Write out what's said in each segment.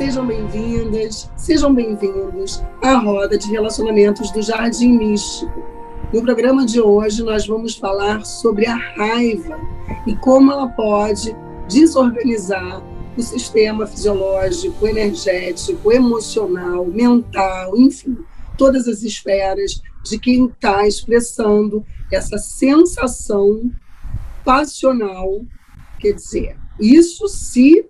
sejam bem-vindas, sejam bem-vindos à roda de relacionamentos do Jardim Místico. No programa de hoje, nós vamos falar sobre a raiva e como ela pode desorganizar o sistema fisiológico, energético, emocional, mental, enfim, todas as esferas de quem está expressando essa sensação passional, quer dizer, isso se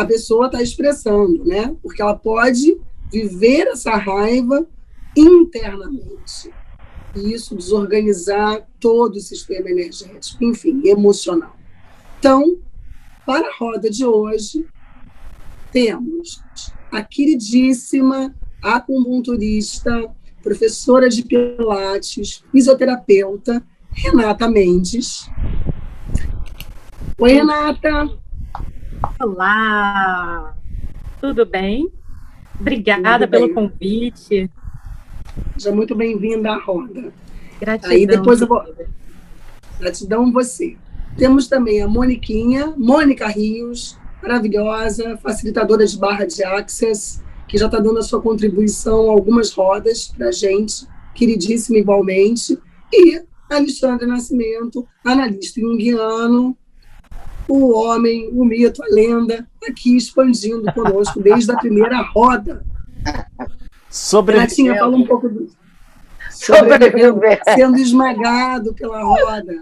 a pessoa está expressando, né? Porque ela pode viver essa raiva internamente. E isso desorganizar todo o sistema energético, enfim, emocional. Então, para a roda de hoje, temos a queridíssima acupunturista, professora de Pilates, fisioterapeuta, Renata Mendes. Oi, Renata. Olá, tudo bem? Obrigada tudo pelo convite. Seja muito bem-vinda à roda. Gratidão. Aí depois eu vou. Gratidão você. Temos também a Moniquinha, Mônica Rios, maravilhosa, facilitadora de barra de access, que já está dando a sua contribuição algumas rodas para a gente, queridíssima igualmente. E Alexandre Nascimento, analista junguiano, o homem, o mito, a lenda, aqui expandindo conosco desde a primeira roda. Sobrevivendo. fala um pouco do. Sobrevivendo, sendo esmagado pela roda.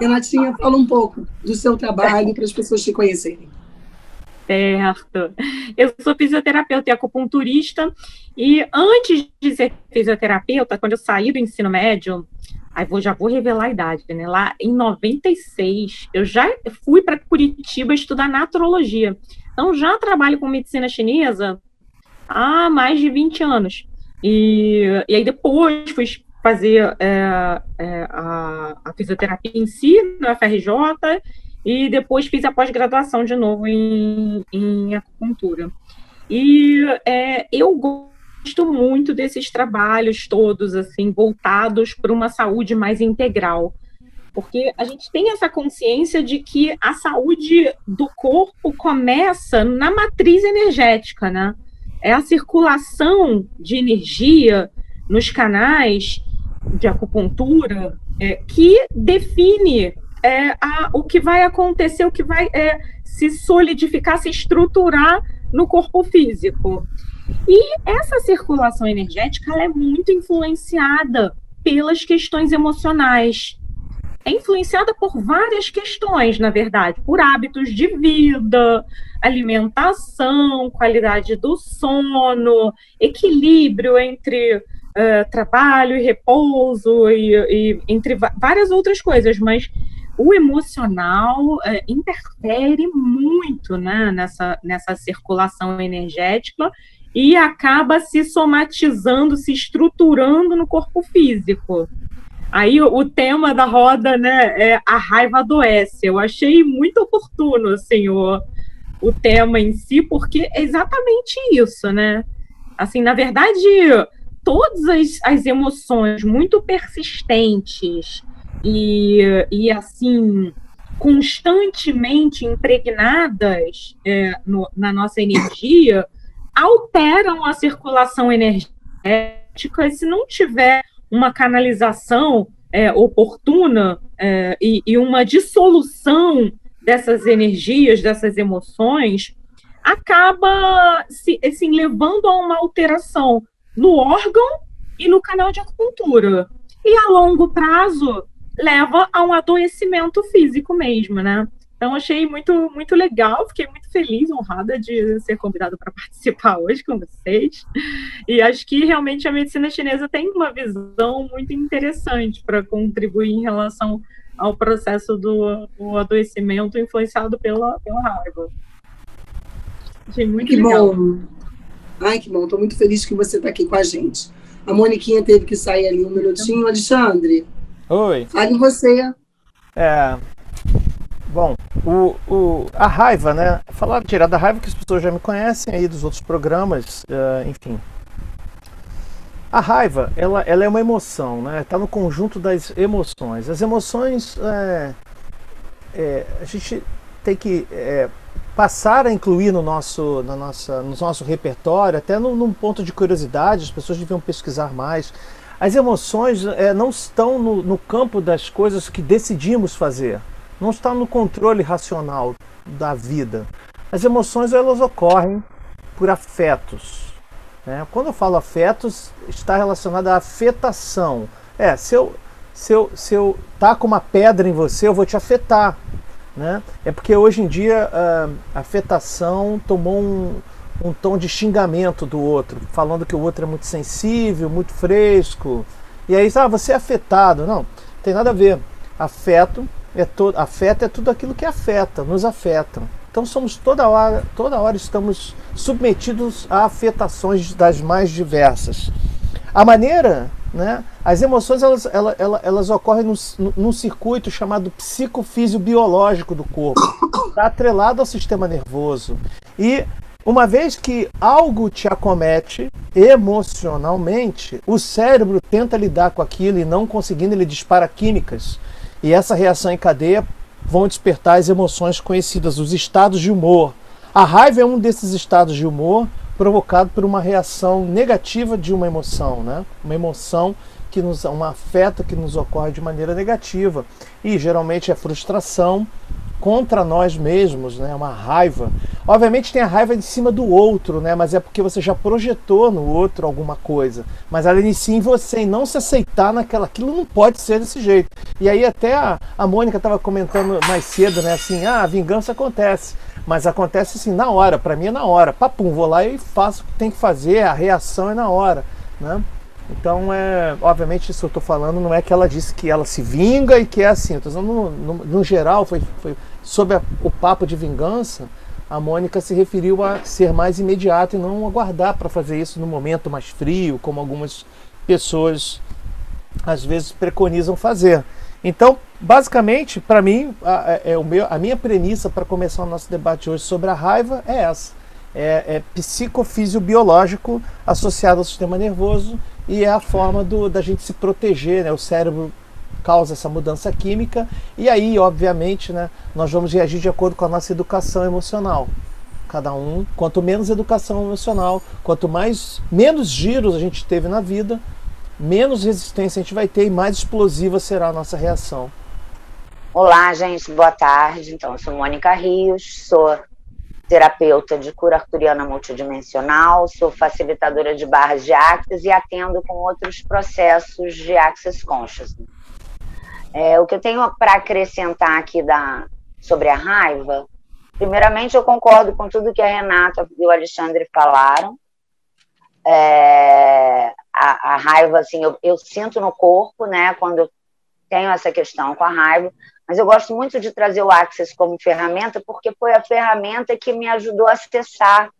Renatinha, fala um pouco do seu trabalho para as pessoas te conhecerem. Certo. Eu sou fisioterapeuta e acupunturista, e antes de ser fisioterapeuta, quando eu saí do ensino médio, aí vou, já vou revelar a idade, né? Lá em 96, eu já fui para Curitiba estudar naturologia. Então, já trabalho com medicina chinesa há mais de 20 anos. E, e aí depois fui fazer é, é, a, a, fisioterapia em si, no FRJ, e depois fiz a pós-graduação de novo em, em acupuntura. E é, eu gosto muito desses trabalhos todos, assim, voltados para uma saúde mais integral. Porque a gente tem essa consciência de que a saúde do corpo começa na matriz energética, né? É a circulação de energia nos canais de acupuntura é, que define é, a, o que vai acontecer, o que vai é, se solidificar, se estruturar no corpo físico. E essa circulação energética é muito influenciada pelas questões emocionais. É influenciada por várias questões, na verdade, por hábitos de vida, alimentação, qualidade do sono, equilíbrio entre uh, trabalho e repouso, e, e, entre várias outras coisas, mas o emocional uh, interfere muito né, nessa, nessa circulação energética e acaba se somatizando, se estruturando no corpo físico. Aí o, tema da roda, né, é a raiva adoece. Eu achei muito oportuno, assim, o, o tema em si, porque é exatamente isso, né? Assim, na verdade, todas as, as emoções muito persistentes e, e assim constantemente impregnadas é, no, na nossa energia alteram a circulação energética e se não tiver uma canalização é, oportuna é, e, e, uma dissolução dessas energias, dessas emoções, acaba se, assim, levando a uma alteração no órgão e no canal de acupuntura. E a longo prazo leva a um adoecimento físico mesmo, né? Então achei muito muito legal, fiquei muito feliz, honrada de ser convidada para participar hoje com vocês. E acho que realmente a medicina chinesa tem uma visão muito interessante para contribuir em relação ao processo do, do adoecimento influenciado pela, pela raiva. Achei muito que legal. Bom. Ai, que bom, estou muito feliz que você está aqui com a gente. A Moniquinha teve que sair ali um minutinho. Alexandre. Oi. Fale você. É. O, o, a raiva, né? Falar tirar da raiva que as pessoas já me conhecem aí dos outros programas, uh, enfim. A raiva, ela, ela é uma emoção, né? Está no conjunto das emoções. As emoções, é, é, a gente tem que é, passar a incluir no nosso, na nossa, no nosso repertório, até num, num ponto de curiosidade, as pessoas deviam pesquisar mais. As emoções não estão no, no campo das coisas que decidimos fazer, não está no controle racional da vida. As emoções elas ocorrem por afetos. Né? Quando eu falo afetos, está relacionado à afetação. É, se eu, se eu, se eu taco uma pedra em você, eu vou te afetar. Né? É porque hoje em dia a afetação tomou um, um tom de xingamento do outro, falando que o outro é muito sensível, muito fresco. E aí, ah, você é afetado. Não, tem nada a ver. Afeto é, to, afeto é tudo aquilo que afeta, nos afeta. Então somos toda hora, toda hora estamos submetidos a afetações das mais diversas. A maneira, né, as emoções elas, elas, elas, elas ocorrem num, num circuito chamado psicofisio-biológico do corpo, está atrelado ao sistema nervoso. E uma vez que algo te acomete emocionalmente, o cérebro tenta lidar com aquilo e não conseguindo, ele dispara químicas. E essa reação em cadeia vão despertar as emoções conhecidas, os estados de humor. A raiva é um desses estados de humor provocado por uma reação negativa de uma emoção, né? Uma emoção que nos um afeto que nos ocorre de maneira negativa e geralmente é frustração contra nós mesmos, né? Uma raiva. Obviamente tem a raiva em cima do outro, né? Mas é porque você já projetou no outro alguma coisa. Mas ela inicia em você e não se aceitar naquela. Aquilo não pode ser desse jeito. E aí até a, a Mônica estava comentando mais cedo, né? Assim, ah, a vingança acontece. Mas acontece assim na hora. Para mim é na hora. Papum, vou lá e faço o que tem que fazer. A reação é na hora, né? Então, é, obviamente, isso que eu estou falando não é que ela disse que ela se vinga e que é assim. Eu falando, no, no, no geral, foi, foi sobre a, o papo de vingança, a Mônica se referiu a ser mais imediato e não aguardar para fazer isso no momento mais frio, como algumas pessoas às vezes preconizam fazer. Então, basicamente, para mim, a, é, é o meu, a minha premissa para começar o nosso debate hoje sobre a raiva é essa. É, é psicofisio-biológico associado ao sistema nervoso e é a forma do, da gente se proteger, né? O cérebro causa essa mudança química e aí, obviamente, né, nós vamos reagir de acordo com a nossa educação emocional. Cada um, quanto menos educação emocional, quanto mais menos giros a gente teve na vida, menos resistência a gente vai ter e mais explosiva será a nossa reação. Olá, gente, boa tarde. Então, eu sou Mônica Rios, sou terapeuta de cura arturiana multidimensional, sou facilitadora de barras de axis e atendo com outros processos de access consciousness. É, o que eu tenho para acrescentar aqui da, sobre a raiva, primeiramente eu concordo com tudo que a Renata e o Alexandre falaram. É, a, a, raiva, assim, eu, eu, sinto no corpo, né, quando eu tenho essa questão com a raiva, mas eu gosto muito de trazer o Access como ferramenta, porque foi a ferramenta que me ajudou a acessar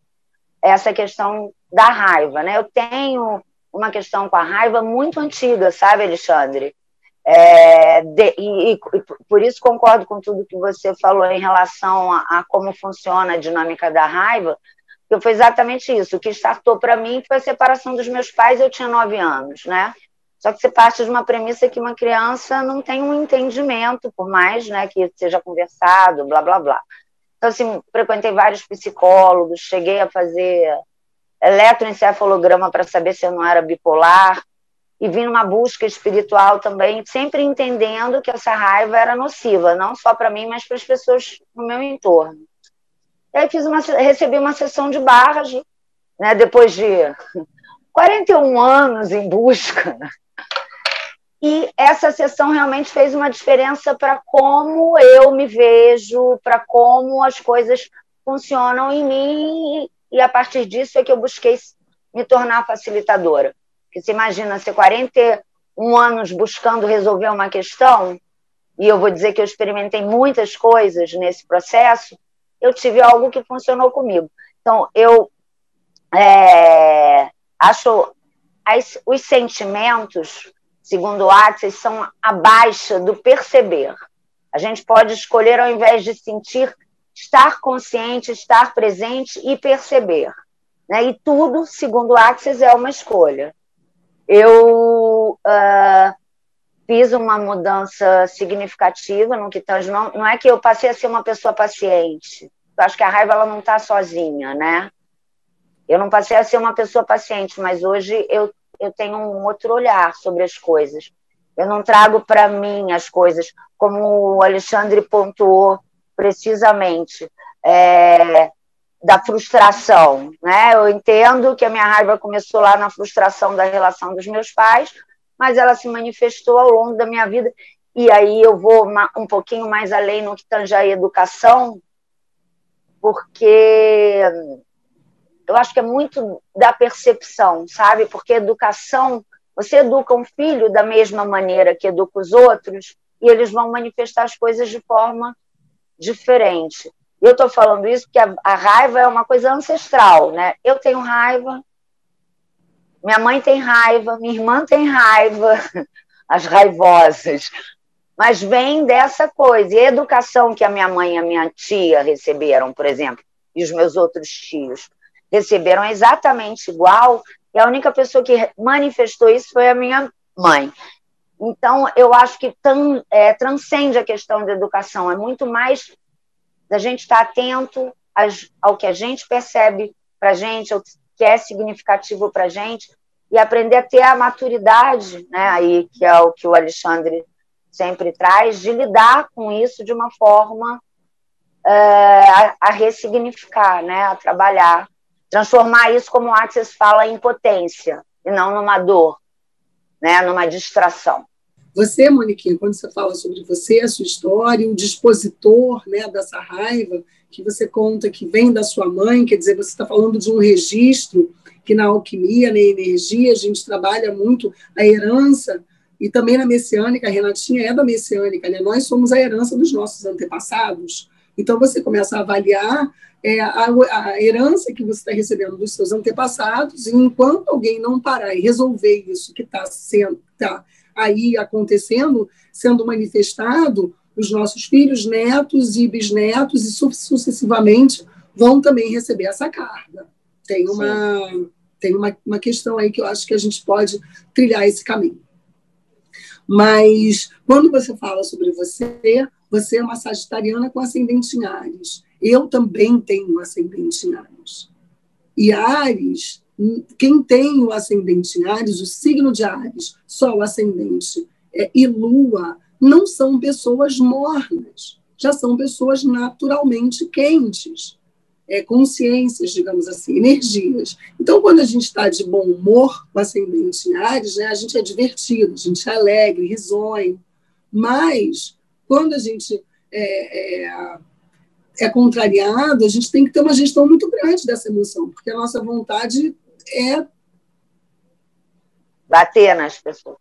essa questão da raiva, né? Eu tenho uma questão com a raiva muito antiga, sabe, Alexandre? É, de, e, e, por isso concordo com tudo que você falou em relação a, a, como funciona a dinâmica da raiva, porque foi exatamente isso. O que startou para mim foi a separação dos meus pais, eu tinha nove anos, né? Só que você parte de uma premissa que uma criança não tem um entendimento, por mais né, que seja conversado, blá, blá, blá. Então, assim, frequentei vários psicólogos, cheguei a fazer eletroencefalograma para saber se eu não era bipolar, e vim numa busca espiritual também, sempre entendendo que essa raiva era nociva, não só para mim, mas para as pessoas no meu entorno. E aí fiz uma, recebi uma sessão de barras, né, depois de 41 anos em busca. E essa sessão realmente fez uma diferença para como eu me vejo, para como as coisas funcionam em mim, e a partir disso é que eu busquei me tornar facilitadora. Porque você imagina ser 41 anos buscando resolver uma questão, e eu vou dizer que eu experimentei muitas coisas nesse processo, eu tive algo que funcionou comigo. Então, eu é, acho as, os sentimentos, segundo Axis, são abaixo do perceber. A gente pode escolher, ao invés de sentir, estar consciente, estar presente e perceber. Né? E tudo, segundo Axis, é uma escolha eu uh, fiz uma mudança significativa no que tange. Não, não é que eu passei a ser uma pessoa paciente, Eu acho que a raiva ela não está sozinha, né? Eu não passei a ser uma pessoa paciente, mas hoje eu, eu tenho um outro olhar sobre as coisas. Eu não trago para mim as coisas, como o Alexandre pontuou precisamente, é, da frustração. Né? Eu entendo que a minha raiva começou lá na frustração da relação dos meus pais, mas ela se manifestou ao longo da minha vida. E aí eu vou um pouquinho mais além no que tange a educação, porque eu acho que é muito da percepção, sabe? Porque educação, você educa um filho da mesma maneira que educa os outros, e eles vão manifestar as coisas de forma diferente. Eu estou falando isso porque a, a, raiva é uma coisa ancestral, né? Eu tenho raiva, minha mãe tem raiva, minha irmã tem raiva, as raivosas. Mas vem dessa coisa. E a educação que a minha mãe e a minha tia receberam, por exemplo, e os meus outros tios receberam exatamente igual, e a única pessoa que manifestou isso foi a minha mãe. Então, eu acho que é, transcende a questão da educação, é muito mais da gente estar atento ao que a gente percebe para a gente, ao que é significativo para a gente, e aprender a ter a maturidade, né, aí, que é o que o Alexandre sempre traz, de lidar com isso de uma forma é, a, a, ressignificar, né, a trabalhar transformar isso, como o Axis fala, em potência, e não numa dor, né, numa distração. Você, Moniquinha, quando você fala sobre você, a sua história, o dispositor né, dessa raiva que você conta que vem da sua mãe, quer dizer, você está falando de um registro que na alquimia, na energia, a gente trabalha muito a herança, e também na messiânica, a Renatinha é da messiânica, né? nós somos a herança dos nossos antepassados. Então, você começa a avaliar é, a, a, herança que você está recebendo dos seus antepassados, e enquanto alguém não parar e resolver isso que está sendo tá aí acontecendo, sendo manifestado, os nossos filhos, netos e bisnetos, e sucessivamente, vão também receber essa carga. Tem uma, tem uma, uma questão aí que eu acho que a gente pode trilhar esse caminho. Mas quando você fala sobre você, você é uma sagitariana com ascendente em Ares. Eu também tenho um ascendente em Ares. E Ares, quem tem o ascendente em Ares, o signo de Ares, Sol ascendente é, e Lua, não são pessoas mornas, já são pessoas naturalmente quentes, é, consciências, digamos assim, energias. Então, quando a gente está de bom humor com ascendente em Ares, né, a gente é divertido, a gente é alegre, risonho, mas quando a gente é, é, é, contrariado, a gente tem que ter uma gestão muito grande dessa emoção, porque a nossa vontade é. Bater nas pessoas.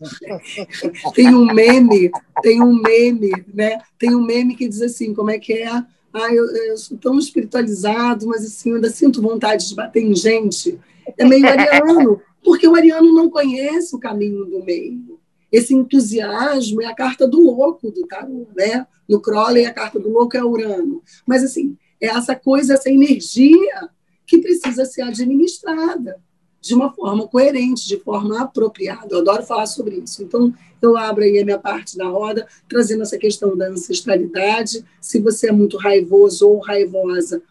tem um meme, tem um meme, né? Tem um meme que diz assim, como é que é? Ah, eu, eu sou tão espiritualizado, mas assim, eu ainda sinto vontade de bater em gente. É meio ariano, porque o ariano não conhece o caminho do meio esse entusiasmo é a carta do louco do tarô, né? No Crowley, a carta do louco é Urano. Mas, assim, é essa coisa, essa energia que precisa ser administrada de uma forma coerente, de forma apropriada. Eu adoro falar sobre isso. Então, eu abro aí a minha parte da roda, trazendo essa questão da ancestralidade. Se você é muito raivoso ou raivosa,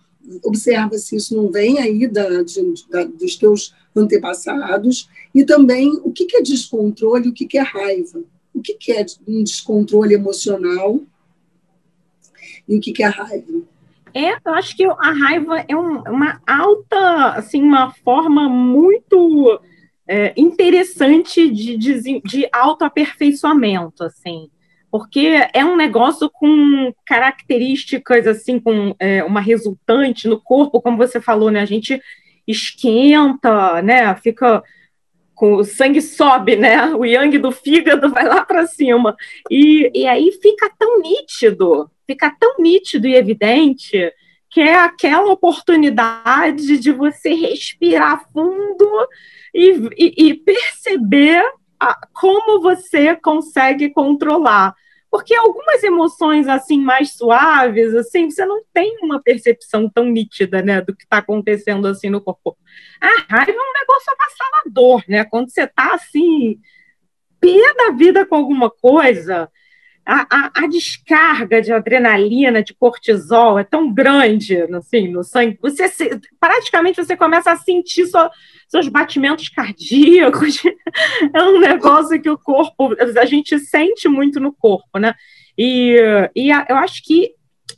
observa se isso não vem aí da, de, da, dos teus antepassados, e também o que é descontrole, o que é raiva, o que é um descontrole emocional e o que é raiva. É, eu acho que a raiva é um, uma alta, assim, uma forma muito é, interessante de, de, de autoaperfeiçoamento, assim porque é um negócio com características assim, com é, uma resultante no corpo, como você falou, né? A gente esquenta, né? Fica com o sangue sobe, né? O yang do fígado vai lá para cima. E, e aí fica tão nítido, fica tão nítido e evidente que é aquela oportunidade de você respirar fundo e, e, e perceber a, como você consegue controlar. Porque algumas emoções assim mais suaves, assim, você não tem uma percepção tão nítida, né, do que está acontecendo assim no corpo. A raiva é um negócio avassalador, né? Quando você está assim, pé da vida com alguma coisa, a, a, a, descarga de adrenalina, de cortisol é tão grande assim, no sangue, você se, praticamente você começa a sentir sua, seus batimentos cardíacos. É um negócio que o corpo, a gente sente muito no corpo, né? E, e a, eu acho que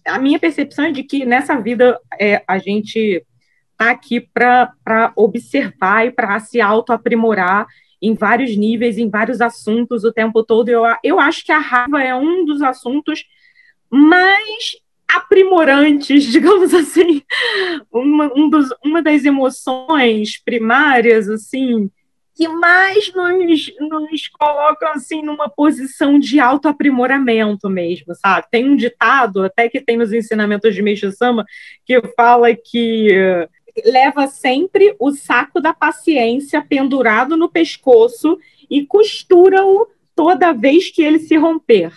a minha percepção é de que nessa vida é, a gente está aqui para observar e para se autoaprimorar em vários níveis, em vários assuntos o tempo todo. Eu, eu acho que a raiva é um dos assuntos mais aprimorantes, digamos assim, uma, um dos, uma das emoções primárias, assim, que mais nos, nos colocam, assim, numa posição de autoaprimoramento mesmo, sabe? Tem um ditado, até que tem nos ensinamentos de Meixo Sama, que fala que leva sempre o saco da paciência pendurado no pescoço e costura-o toda vez que ele se romper.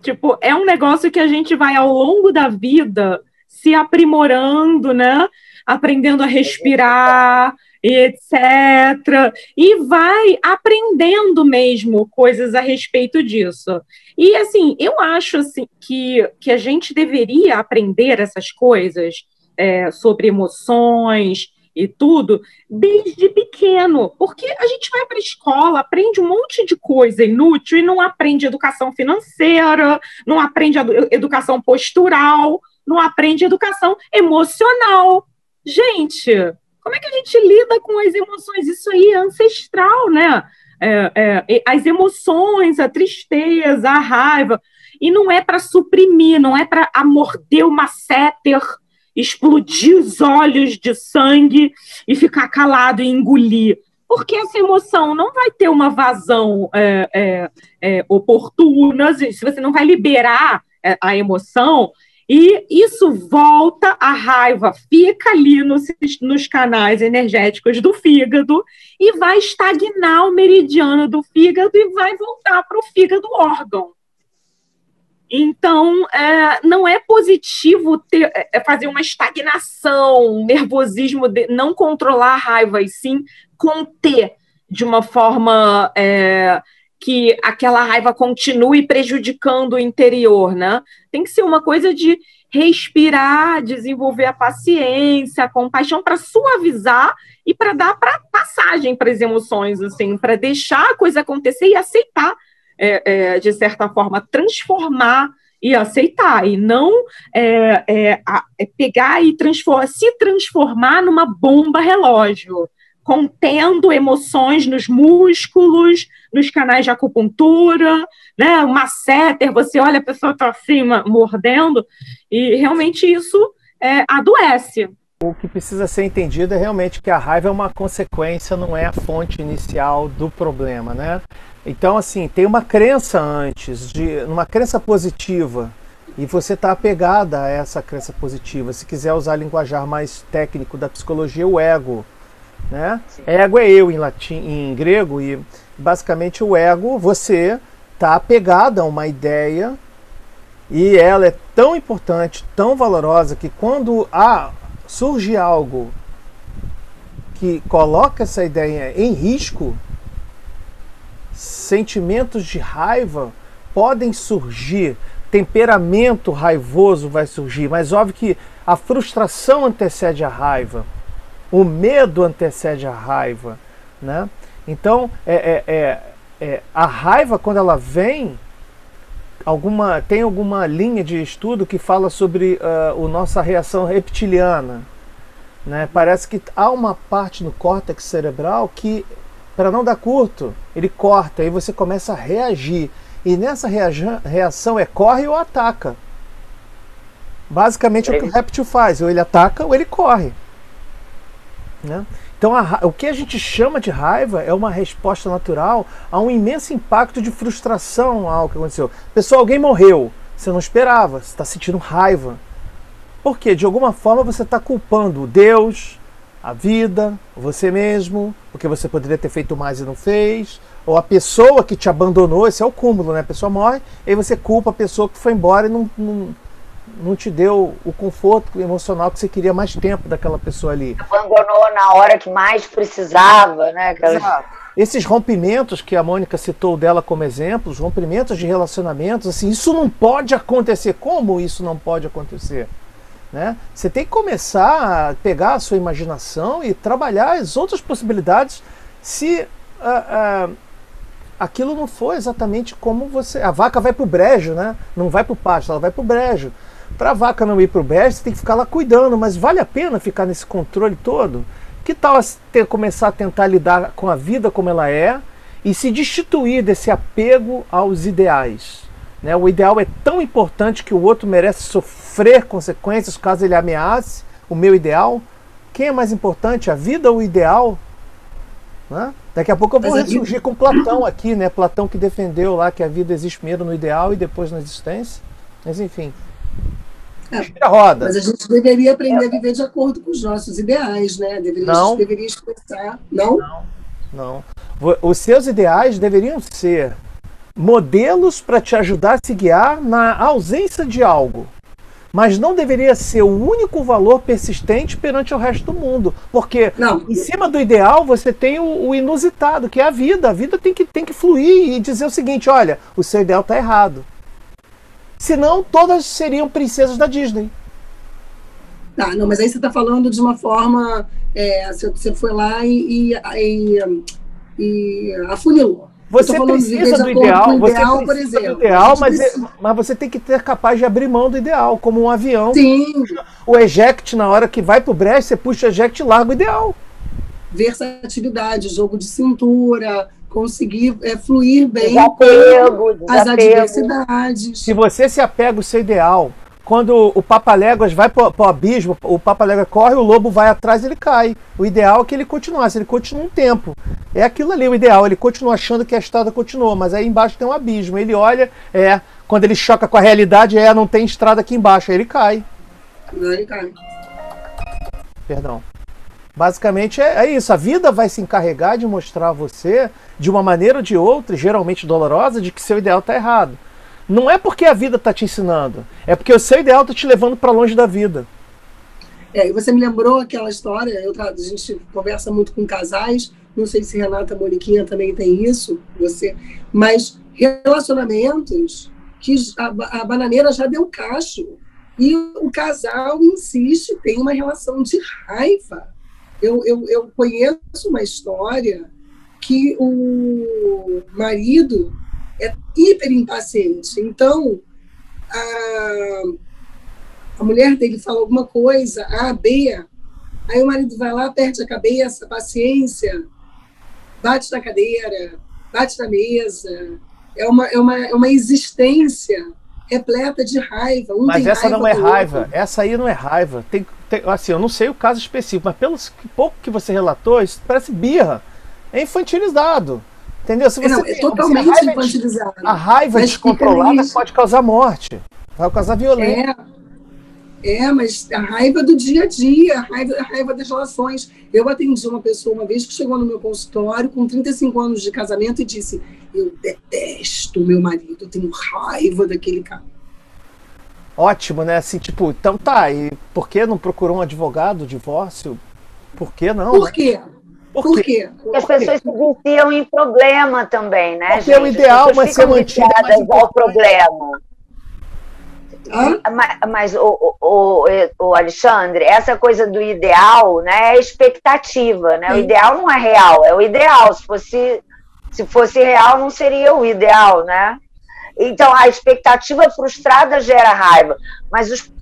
Tipo, é um negócio que a gente vai ao longo da vida se aprimorando, né? Aprendendo a respirar, etc. E vai aprendendo mesmo coisas a respeito disso. E assim, eu acho assim, que, que a gente deveria aprender essas coisas é, sobre emoções e tudo desde pequeno, porque a gente vai para a escola, aprende um monte de coisa inútil e não aprende educação financeira, não aprende educação postural, não aprende educação emocional. Gente, como é que a gente lida com as emoções? Isso aí é ancestral, né? É, é, as emoções, a tristeza, a raiva. E não é para suprimir, não é para morder uma séter, explodir os olhos de sangue e ficar calado e engolir. Porque essa emoção não vai ter uma vazão é, é, é oportuna, se você não vai liberar é, a emoção, e isso volta, a raiva fica ali nos, nos canais energéticos do fígado e vai estagnar o meridiano do fígado e vai voltar para o fígado órgão. Então, é, não é positivo ter, é, é, fazer uma estagnação, um nervosismo, de não controlar a raiva, e sim conter de uma forma é, que aquela raiva continue prejudicando o interior, né? Tem que ser uma coisa de respirar, desenvolver a paciência, a compaixão para suavizar e para dar para passagem para as emoções, assim, para deixar a coisa acontecer e aceitar, é, é, de certa forma, transformar e aceitar, e não é, é, é pegar e transformar, se transformar numa bomba relógio contendo emoções nos músculos, nos canais de acupuntura, né? Uma masseter, você olha a pessoa está assim, mordendo, e realmente isso é, adoece. O que precisa ser entendido é realmente que a raiva é uma consequência, não é a fonte inicial do problema, né? Então, assim, tem uma crença antes, de uma crença positiva, e você está apegada a essa crença positiva. Se quiser usar linguajar mais técnico da psicologia, o ego né? Ego é eu em latim, em grego e basicamente o ego, você está apegado a uma ideia e ela é tão importante, tão valorosa que quando há, surge algo que coloca essa ideia em risco, sentimentos de raiva podem surgir, temperamento raivoso vai surgir, mas óbvio que a frustração antecede a raiva. O medo antecede a raiva, né? Então, é, é, é, é, a raiva quando ela vem, alguma tem alguma linha de estudo que fala sobre uh, a nossa reação reptiliana, né? Parece que há uma parte no córtex cerebral que, para não dar curto, ele corta e você começa a reagir. E nessa reação é corre ou ataca. Basicamente é o que o réptil faz, ou ele ataca ou ele corre. Né? Então, a, o que a gente chama de raiva é uma resposta natural a um imenso impacto de frustração ao que aconteceu. Pessoal, alguém morreu, você não esperava, você está sentindo raiva. Por quê? De alguma forma você está culpando Deus, a vida, você mesmo, porque você poderia ter feito mais e não fez, ou a pessoa que te abandonou, esse é o cúmulo, né? A pessoa morre, e aí você culpa a pessoa que foi embora e não, não não te deu o conforto emocional que você queria mais tempo daquela pessoa ali. Abandonou na hora que mais precisava, né? Aquela... Esses rompimentos que a Mônica citou dela como exemplo, os rompimentos de relacionamentos, assim, isso não pode acontecer. Como isso não pode acontecer? Né? Você tem que começar a pegar a sua imaginação e trabalhar as outras possibilidades se uh, uh, aquilo não for exatamente como você. A vaca vai para o brejo, né? não vai para o pasto, ela vai para o brejo. Para a vaca não ir para o brejo, você tem que ficar lá cuidando, mas vale a pena ficar nesse controle todo? Que tal ter, começar a tentar lidar com a vida como ela é e se destituir desse apego aos ideais? Né? O ideal é tão importante que o outro merece sofrer consequências caso ele ameace o meu ideal. Quem é mais importante, a vida ou o ideal? Né? Daqui a pouco eu vou ressurgir com Platão aqui, né? Platão que defendeu lá que a vida existe primeiro no ideal e depois na existência. Mas enfim, é, roda. Mas a gente deveria aprender a viver de acordo com os nossos ideais, né? Deveria, não. A gente deveria expressar. Não? Não. Não. Os seus ideais deveriam ser modelos para te ajudar a se guiar na ausência de algo. Mas não deveria ser o único valor persistente perante o resto do mundo. Porque não. em cima do ideal você tem o, o, inusitado, que é a vida. A vida tem que, tem que fluir e dizer o seguinte: olha, o seu ideal está errado. Senão, todas seriam princesas da Disney. Tá, não, mas aí você está falando de uma forma. É, você foi lá e, e, e, e afunilou. Você precisa do ideal, você ideal, por exemplo. Do ideal, mas, é, mas você tem que ter capaz de abrir mão do ideal, como um avião. Sim. O eject, na hora que vai pro brejo, você puxa o eject e larga o ideal. Versatilidade, jogo de cintura, conseguir é, fluir bem desapego, com as adversidades. Se você se apega ao seu ideal, quando o Papaléguas vai para o abismo, o Papaléguas corre, o lobo vai atrás ele cai. O ideal é que ele continuasse, ele continua um tempo. É aquilo ali o ideal, ele continua achando que a estrada continua, mas aí embaixo tem um abismo. Ele olha, é, quando ele choca com a realidade, é, não tem estrada aqui embaixo, aí ele cai. Não, ele cai. Perdão. Basicamente é, é, isso. A vida vai se encarregar de mostrar a você, de uma maneira ou de outra, geralmente dolorosa, de que seu ideal está errado. Não é porque a vida está te ensinando, é porque o seu ideal está te levando para longe da vida. É, e você me lembrou aquela história, eu, a gente conversa muito com casais, não sei se Renata Moniquinha também tem isso, você, mas relacionamentos que a, a bananeira já deu cacho. E o casal insiste, tem uma relação de raiva eu, eu, eu conheço uma história que o marido é hiper impaciente. Então, a, a mulher dele fala alguma coisa, A, B, aí o marido vai lá, perde a cabeça, paciência, bate na cadeira, bate na mesa. É uma, é uma, é uma existência repleta de raiva. Um mas essa raiva não é raiva, outro. essa aí não é raiva. Tem, tem, assim, eu não sei o caso específico, mas pelo pouco que você relatou, isso parece birra. É infantilizado. Entendeu? Se você não, é totalmente a infantilizado. A raiva descontrolada pode causar morte, vai causar violência. É, é, mas a raiva do dia a dia, a raiva, a raiva das relações. Eu atendi uma pessoa uma vez que chegou no meu consultório com 35 anos de casamento e disse: Eu detesto meu marido, eu tenho raiva daquele cara ótimo, né? Assim, tipo, então tá, e por que não procurou um advogado, divórcio? Por que não? Por quê? Por, por quê? Porque as pessoas se viciam em problema também, né, Porque gente? o ideal vai ser mantido ao problema. Mas, mas o, o, o, Alexandre, essa coisa do ideal né, é expectativa, né? O ideal não é real, é o ideal. Se fosse, se fosse real, não seria o ideal, né? Então, a expectativa frustrada gera raiva, mas os,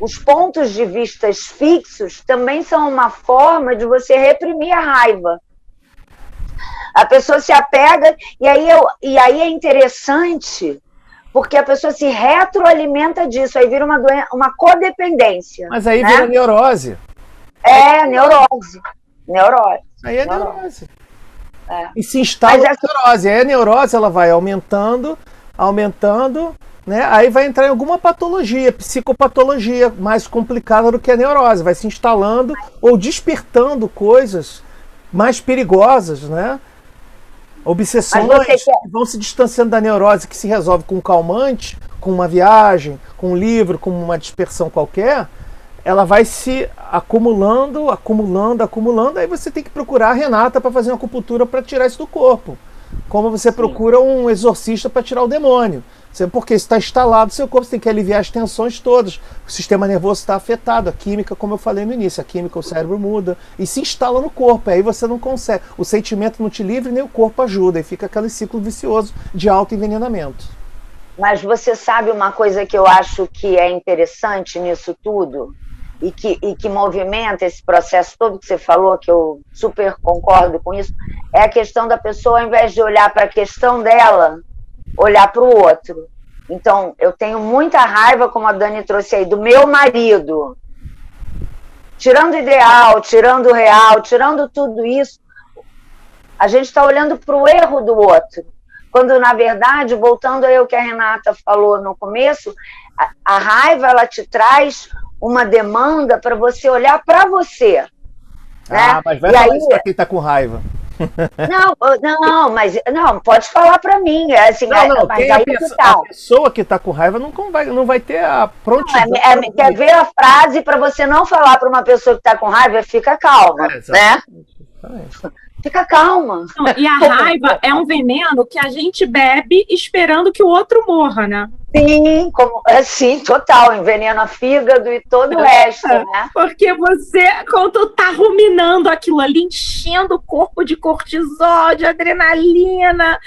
os pontos de vista fixos também são uma forma de você reprimir a raiva. A pessoa se apega, e aí, eu, e aí é interessante, porque a pessoa se retroalimenta disso, aí vira uma, doença, uma codependência. Mas aí né? vira neurose. É, neurose. Neurose. Aí é neurose. neurose. É. E se instala Mas essa... neurose. Aí a neurose ela vai aumentando aumentando, né? Aí vai entrar em alguma patologia, psicopatologia mais complicada do que a neurose, vai se instalando ou despertando coisas mais perigosas, né? Obsessões que vão se distanciando da neurose que se resolve com um calmante, com uma viagem, com um livro, com uma dispersão qualquer. ela vai se acumulando, acumulando, acumulando, aí você tem que procurar a Renata para fazer uma acupuntura para tirar isso do corpo. Como você Sim. procura um exorcista para tirar o demônio. Porque está instalado no seu corpo, você tem que aliviar as tensões todas. O sistema nervoso está afetado, a química, como eu falei no início, a química, o cérebro muda e se instala no corpo. Aí você não consegue. O sentimento não te livre, nem o corpo ajuda. E fica aquele ciclo vicioso de auto-envenenamento. Mas você sabe uma coisa que eu acho que é interessante nisso tudo? E que, e que movimenta esse processo todo que você falou, que eu super concordo com isso, é a questão da pessoa, ao invés de olhar para a questão dela, olhar para o outro. Então, eu tenho muita raiva, como a Dani trouxe aí, do meu marido. Tirando o ideal, tirando o real, tirando tudo isso, a gente está olhando para o erro do outro. Quando, na verdade, voltando ao que a Renata falou no começo, a, a raiva ela te traz uma demanda para você olhar para você. Né? Ah, mas vai e falar aí... isso para quem está com raiva. Não, não, mas não, pode falar para mim. É assim, não, não, mas aí a, pessoa, tá. a pessoa que está com raiva não vai, não vai ter a prontidão. Não, é, é, quer ver a frase para você não falar para uma pessoa que está com raiva? Fica calma, é, né? Fica calma. e a raiva é um veneno que a gente bebe esperando que o outro morra, né? Sim, como, é, sim, total. Envenena fígado e todo o resto, é, né? Porque você, quando tá ruminando aquilo ali, enchendo o corpo de cortisol, de adrenalina,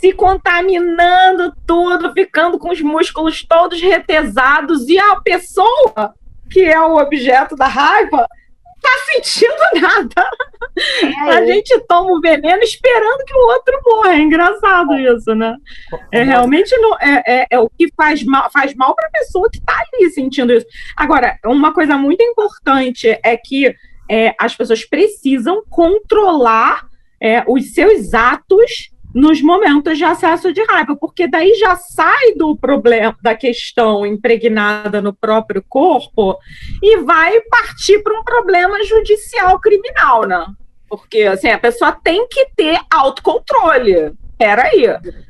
se contaminando tudo, ficando com os músculos todos retesados, e a pessoa que é o objeto da raiva tá sentindo nada. É a gente toma o veneno esperando que o outro morra. É engraçado isso, né? É realmente não, é, é, é o que faz mal, faz mal para a pessoa que está ali sentindo isso. Agora, uma coisa muito importante é que é, as pessoas precisam controlar é, os seus atos nos momentos de acesso de raiva, porque daí já sai do problema, da questão impregnada no próprio corpo e vai partir para um problema judicial criminal, né? Porque assim, a pessoa tem que ter autocontrole. Peraí.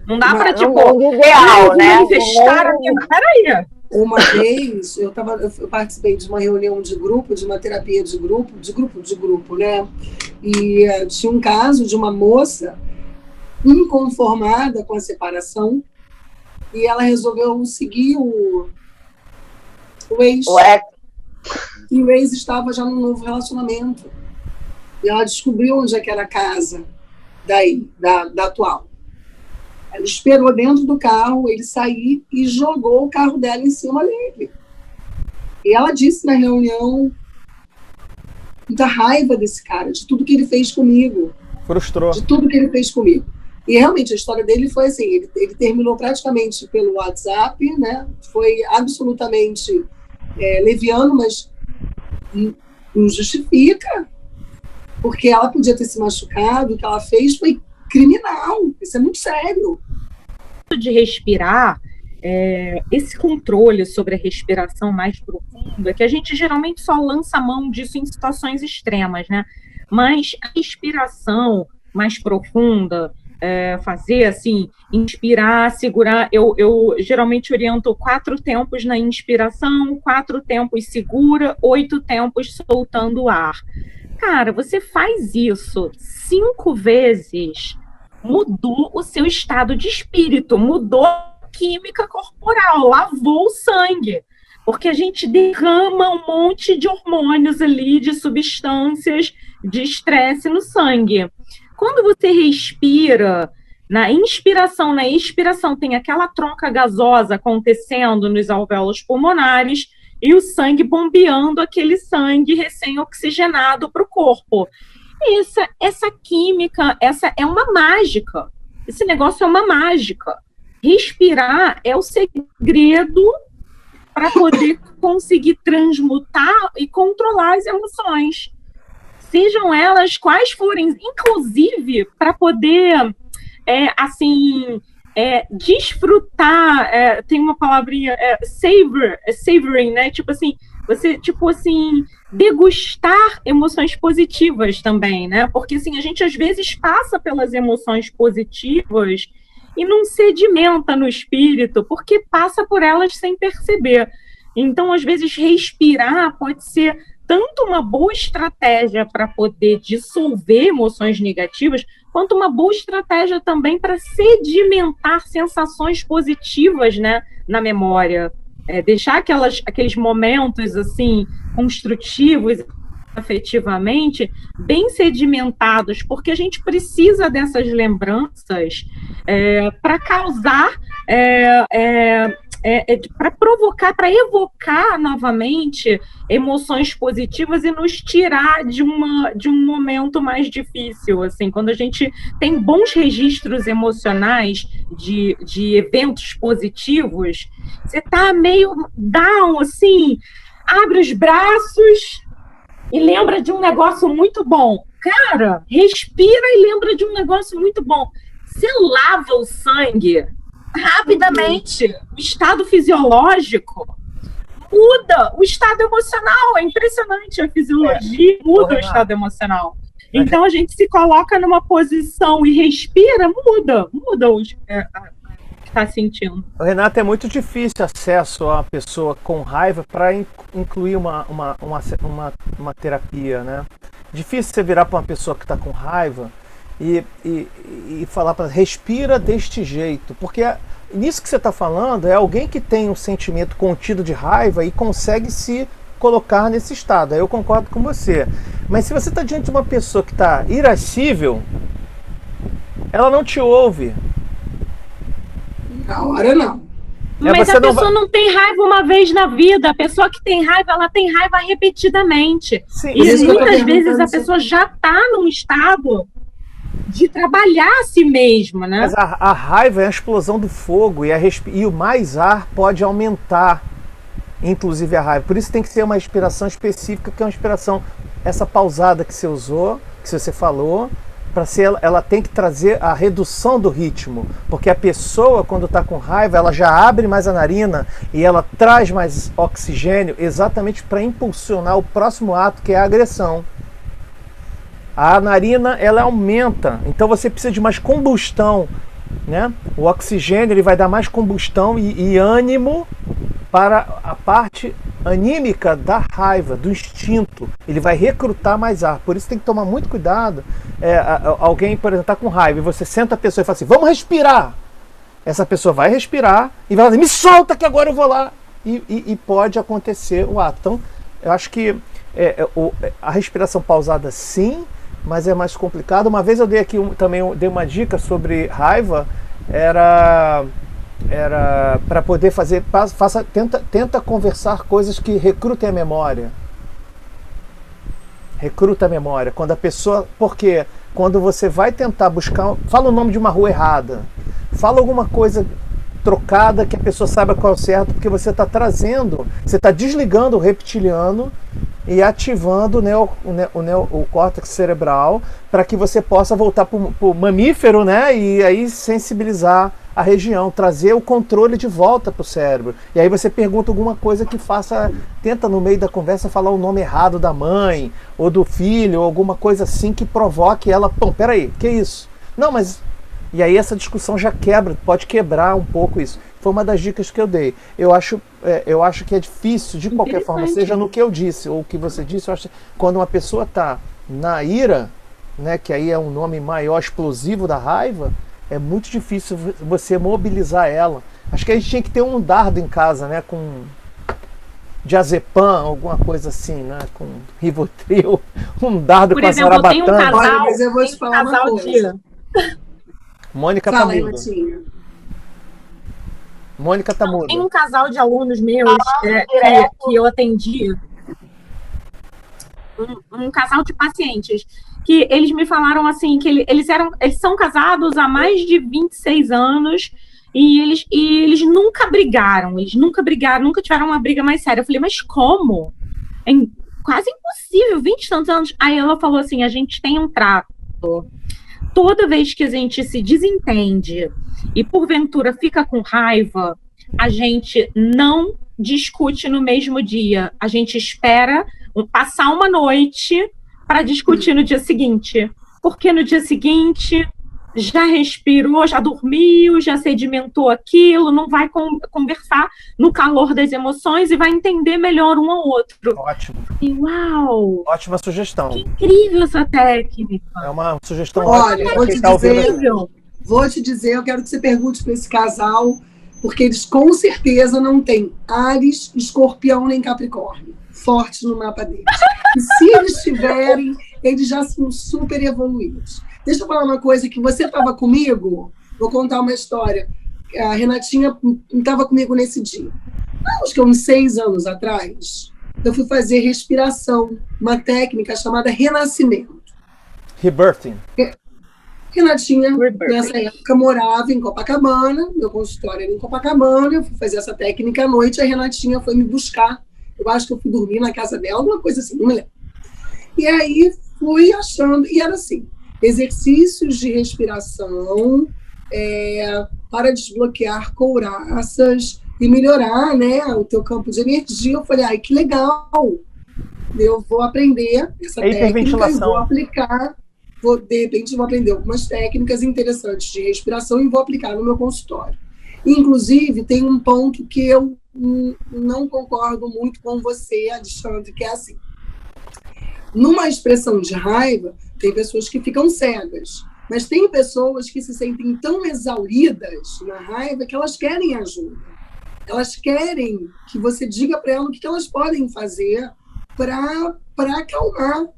Não dá para tipo. Um ideal, né? Manifestar aqui. Peraí. Uma vez eu, tava, eu participei de uma reunião de grupo, de uma terapia de grupo, de grupo de grupo, né? E uh, tinha um caso de uma moça inconformada com a separação e ela resolveu seguir o, o ex. Ué. E o ex estava já num novo relacionamento. E ela descobriu onde é que era a casa daí, da, da atual. Ela esperou dentro do carro ele sair e jogou o carro dela em cima dele. E ela disse na reunião muita raiva desse cara, de tudo que ele fez comigo. Frustrou. De tudo que ele fez comigo. E realmente a história dele foi assim: ele, ele terminou praticamente pelo WhatsApp, né? Foi absolutamente é, leviano, mas não justifica, porque ela podia ter se machucado, o que ela fez foi criminal. Isso é muito sério. De respirar, é, esse controle sobre a respiração mais profunda, que a gente geralmente só lança a mão disso em situações extremas, né? Mas a respiração mais profunda, é, fazer, assim, inspirar, segurar. Eu, eu geralmente oriento quatro tempos na inspiração, quatro tempos segura, oito tempos soltando o ar. Cara, você faz isso cinco vezes, mudou o seu estado de espírito, mudou a química corporal, lavou o sangue. Porque a gente derrama um monte de hormônios ali, de substâncias de estresse no sangue. Quando você respira, na inspiração, na expiração, tem aquela troca gasosa acontecendo nos alvéolos pulmonares e o sangue bombeando aquele sangue recém-oxigenado para o corpo. Essa, essa química, essa é uma mágica. Esse negócio é uma mágica. Respirar é o segredo para poder conseguir transmutar e controlar as emoções sejam elas quais forem, inclusive para poder, é, assim, é, desfrutar, é, tem uma palavrinha, é, savor, é, savoring, né? Tipo assim, você, tipo assim, degustar emoções positivas também, né? Porque, assim, a gente às vezes passa pelas emoções positivas e não sedimenta no espírito, porque passa por elas sem perceber. Então, às vezes, respirar pode ser tanto uma boa estratégia para poder dissolver emoções negativas, quanto uma boa estratégia também para sedimentar sensações positivas né, na memória. É, deixar aquelas, aqueles momentos assim construtivos afetivamente bem sedimentados, porque a gente precisa dessas lembranças é, para causar é, é, é, para provocar, para evocar novamente emoções positivas e nos tirar de, uma, de um momento mais difícil. Assim, quando a gente tem bons registros emocionais de, de eventos positivos, você está meio down, assim, abre os braços e lembra de um negócio muito bom. Cara, respira e lembra de um negócio muito bom. Você lava o sangue rapidamente. O estado fisiológico muda o estado emocional. É impressionante. A fisiologia é. muda o estado emocional. Então a gente se coloca numa posição e respira, muda, muda o é, que está sentindo. Renato, é muito difícil acesso a pessoa com raiva para incluir uma, uma, uma, uma, uma terapia, né? Difícil você virar para uma pessoa que está com raiva e, e, e falar para respira deste jeito, porque nisso que você está falando é alguém que tem um sentimento contido de raiva e consegue se colocar nesse estado. Aí eu concordo com você. Mas se você está diante de uma pessoa que está irascível, ela não te ouve. Na hora não. É, Mas a pessoa não, não, tem raiva uma vez na vida. A pessoa que tem raiva, ela tem raiva repetidamente. Sim, e muitas vezes a pessoa já está num estado de trabalhar a si mesma, né? Mas a, a raiva é a explosão do fogo e, e o mais ar pode aumentar, inclusive a raiva. Por isso tem que ser uma inspiração específica, que é uma inspiração essa pausada que você usou, que você falou, para ser ela, ela tem que trazer a redução do ritmo, porque a pessoa quando está com raiva, ela já abre mais a narina e ela traz mais oxigênio exatamente para impulsionar o próximo ato, que é a agressão a narina ela aumenta, então você precisa de mais combustão, né? O oxigênio ele vai dar mais combustão e, e ânimo para a parte anímica da raiva, do instinto. Ele vai recrutar mais ar. Por isso tem que tomar muito cuidado. É, alguém, por exemplo, está com raiva e você senta a pessoa e fala assim: vamos respirar. Essa pessoa vai respirar e vai dizer: me solta que agora eu vou lá. E, e, e pode acontecer o ato. Então, eu acho que é, é, a respiração pausada, sim, mas é mais complicado. Uma vez eu dei aqui um, também dei uma dica sobre raiva, era era para poder fazer faça tenta tenta conversar coisas que recrutem a memória. Recruta a memória. Quando a pessoa, porque quando você vai tentar buscar, fala o nome de uma rua errada, fala alguma coisa trocada que a pessoa saiba qual é o certo, porque você está trazendo, você está desligando o reptiliano e ativando o, neo, o, o, neo, o córtex cerebral para que você possa voltar para o mamífero, né? E aí sensibilizar a região, trazer o controle de volta para o cérebro. E aí você pergunta alguma coisa que faça, tenta no meio da conversa falar o nome errado da mãe ou do filho, ou alguma coisa assim que provoque ela. Pô, peraí, que isso? Não, mas e aí essa discussão já quebra, pode quebrar um pouco isso. Foi uma das dicas que eu dei. Eu acho, é, eu acho que é difícil, de qualquer forma, seja no que eu disse ou o que você disse, eu acho que quando uma pessoa está na ira, né, que aí é um nome maior explosivo da raiva, é muito difícil você mobilizar ela. Acho que a gente tinha que ter um dardo em casa, né, com diazepam, alguma coisa assim, né, com rivotril, um dardo Por com exemplo, a zarabatana. Tem um casal, Olha, mas eu vou te falar um uma coisa. De... Mônica Fala Tamudo. Mônica Tamudo. Tem um casal de alunos meus ah, é, que, que, eu atendi. Um, um, casal de pacientes que eles me falaram assim que ele, eles eram eles são casados há mais de 26 anos e eles, e eles nunca brigaram, eles nunca brigaram, nunca tiveram uma briga mais séria. Eu falei, mas como? É quase impossível, 20 e tantos anos. Aí ela falou assim: a gente tem um trato toda vez que a gente se desentende e porventura fica com raiva, a gente não discute no mesmo dia. A gente espera passar uma noite para discutir no dia seguinte. Porque no dia seguinte já respirou, já dormiu, já sedimentou aquilo, não vai conversar no calor das emoções e vai entender melhor um ao outro. Ótimo. E, uau! Ótima sugestão. Que incrível essa técnica. É uma sugestão Olha, ótima. vou te tá dizer, vou te dizer, eu quero que você pergunte para esse casal, porque eles com certeza não têm Ares, Escorpião nem Capricórnio fortes no mapa deles. E se eles tiverem, eles já são super evoluídos. Deixa eu falar uma coisa que você estava comigo. Vou contar uma história. A Renatinha estava comigo nesse dia. Acho que uns seis anos atrás, eu fui fazer respiração, uma técnica chamada renascimento. Rebirthing. Renatinha, Rebirthing. nessa época, morava em Copacabana, meu consultório era em Copacabana, eu fui fazer essa técnica à noite, a Renatinha foi me buscar. Eu acho que eu fui dormir na casa dela, alguma coisa assim, não me lembro. E aí fui achando, e era assim: exercícios de respiração é, para desbloquear couraças e melhorar né, o teu campo de energia. Eu falei, ai, que legal! Eu vou aprender essa é técnica e vou aplicar. Vou, de repente, vou aprender algumas técnicas interessantes de respiração e vou aplicar no meu consultório. Inclusive, tem um ponto que eu não concordo muito com você, Alexandre, que é assim. Numa expressão de raiva, tem pessoas que ficam cegas, mas tem pessoas que se sentem tão exauridas na raiva que elas querem ajuda. Elas querem que você diga para elas o que elas podem fazer para acalmar.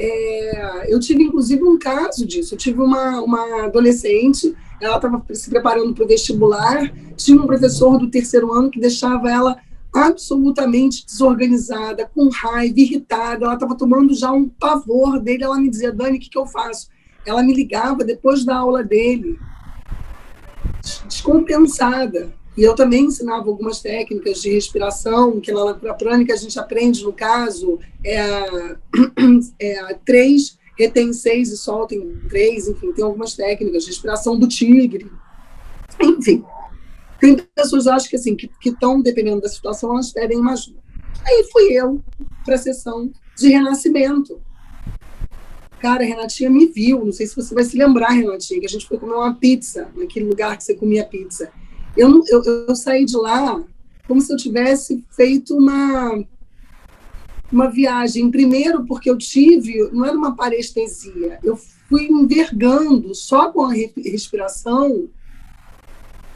É, eu tive, inclusive, um caso disso. Eu tive uma, uma adolescente, ela estava se preparando para o vestibular, tinha um professor do terceiro ano que deixava ela absolutamente desorganizada, com raiva, irritada. Ela estava tomando já um pavor dele. Ela me dizia, Dani, o que, que eu faço? Ela me ligava depois da aula dele, descompensada. E eu também ensinava algumas técnicas de respiração, que na prânica a gente aprende, no caso, é é três, retém seis e solta em três, enfim, tem algumas técnicas de respiração do tigre. Enfim, tem pessoas, acho que assim, que estão, dependendo da situação, elas pedem uma ajuda. Aí fui eu para a sessão de renascimento. Cara, a Renatinha me viu, não sei se você vai se lembrar, Renatinha, que a gente foi comer uma pizza, naquele lugar que você comia pizza. Eu, eu, eu saí de lá como se eu tivesse feito uma, uma viagem. Primeiro, porque eu tive, não era uma parestesia, eu fui envergando só com a respiração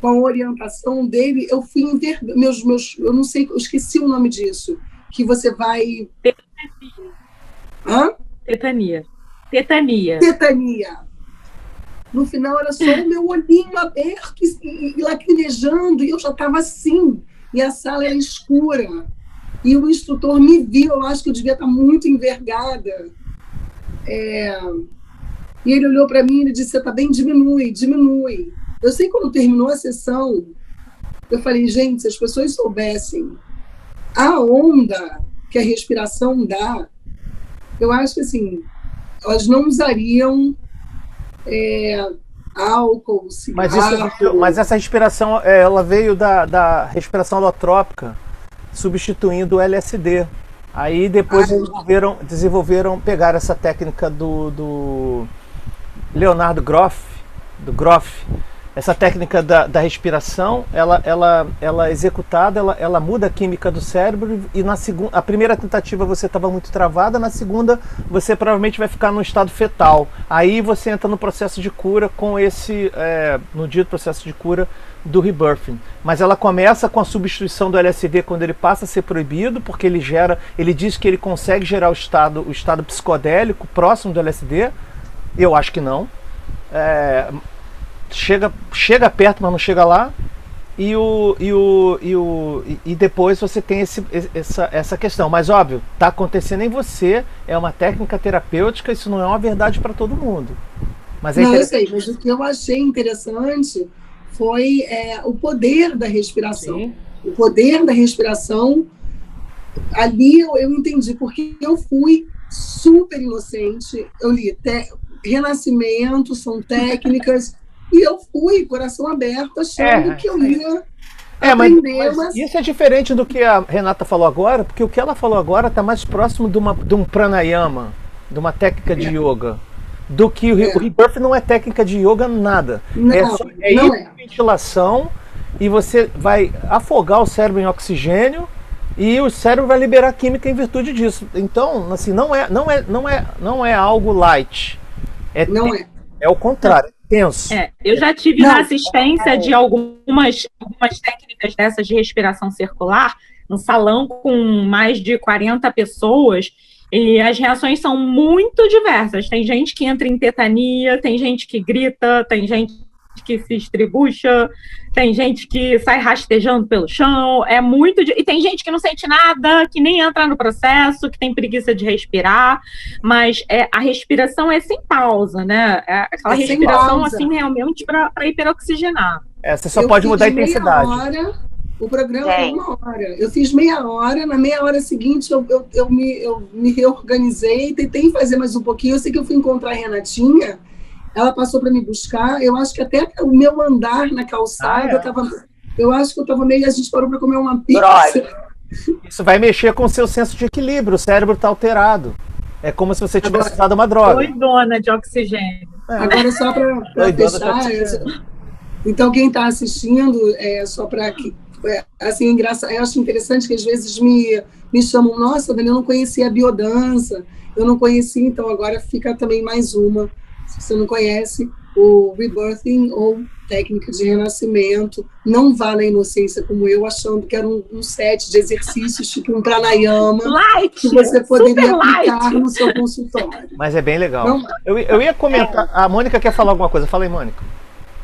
com a orientação dele, eu fui envergando, meus, meus, eu não sei, eu esqueci o nome disso, que você vai... Tetania. Hã? Tetania. Tetania. Tetania. No final era só o meu olhinho aberto e, e lacrimejando, e eu já estava assim, e a sala era escura. E o instrutor me viu, eu acho que eu devia estar muito envergada. É... E ele olhou para mim e disse: Você está bem? Diminui, diminui. Eu sei quando terminou a sessão, eu falei, gente, se as pessoas soubessem a onda que a respiração dá, eu acho que assim, elas não usariam é, álcool, cigarro. Mas, isso, mas essa respiração, é, ela veio da, da respiração holotrópica, substituindo o LSD. Aí depois ah, desenvolveram, desenvolveram, pegaram essa técnica do, do Leonardo Groff, do Groff, essa técnica da, da, respiração, ela, ela, ela executada, ela, ela muda a química do cérebro e na segunda, a primeira tentativa você estava muito travada, na segunda você provavelmente vai ficar no estado fetal. Aí você entra no processo de cura com esse, é, no dito processo de cura do rebirthing. Mas ela começa com a substituição do LSD quando ele passa a ser proibido, porque ele gera, ele diz que ele consegue gerar o estado, o estado psicodélico próximo do LSD. Eu acho que não. É, chega, chega perto, mas não chega lá. E, o, e, o, e, o, e depois você tem esse, essa, essa questão. Mas óbvio, está acontecendo em você, é uma técnica terapêutica, isso não é uma verdade para todo mundo. Mas é não, eu sei, mas o que eu achei interessante foi é, o poder da respiração. Sim. O poder da respiração, ali eu, eu entendi, porque eu fui super inocente, eu li te, renascimento, são técnicas e eu fui, coração aberto, achando é, que eu ia é, mas, aprender. Mas, Isso é diferente do que a Renata falou agora, porque o que ela falou agora está mais próximo de, uma, de um pranayama, de uma técnica de é. yoga, do que o, é. o rebirth não é técnica de yoga nada. Não, é, só, é é. ventilação e você vai afogar o cérebro em oxigênio e o cérebro vai liberar química em virtude disso. Então, assim, não é, não é, não é, não é algo light. É, não é. É o contrário, é tenso. É, eu já tive não, na assistência é. de algumas, algumas técnicas dessas de respiração circular, no salão com mais de 40 pessoas, e as reações são muito diversas. Tem gente que entra em tetania, tem gente que grita, tem gente que se estribucha, tem gente que sai rastejando pelo chão, é muito. De... E tem gente que não sente nada, que nem entra no processo, que tem preguiça de respirar, mas é, a respiração é sem pausa, né? É aquela é respiração assim realmente para hiperoxigenar. É, você só eu pode mudar a intensidade. Hora, o programa é uma hora. Eu fiz meia hora, na meia hora seguinte eu, eu, eu, me, eu me reorganizei, tentei fazer mais um pouquinho. Eu sei que eu fui encontrar a Renatinha ela passou para me buscar. Eu acho que até o meu andar na calçada estava. Ah, é. Eu acho que eu estava meio. A gente parou para comer uma pizza. Isso vai mexer com o seu senso de equilíbrio. O cérebro está alterado. É como se você tivesse Agora, usado uma droga. Doidona de oxigênio. É. Agora, só para fechar. Então, quem está assistindo, é só para que. É, assim, engraçado. Eu acho interessante que às vezes me, me chamam, nossa, eu não conhecia a biodança, eu não conhecia, então agora fica também mais uma se você não conhece, o rebirthing ou técnica de renascimento, não vá na inocência como eu, achando que era um, um set de exercícios, tipo um pranayama, light, que você poderia aplicar light. no seu consultório. Mas é bem legal. Não, eu, eu ia comentar, a Mônica quer falar alguma coisa, fala aí, Mônica.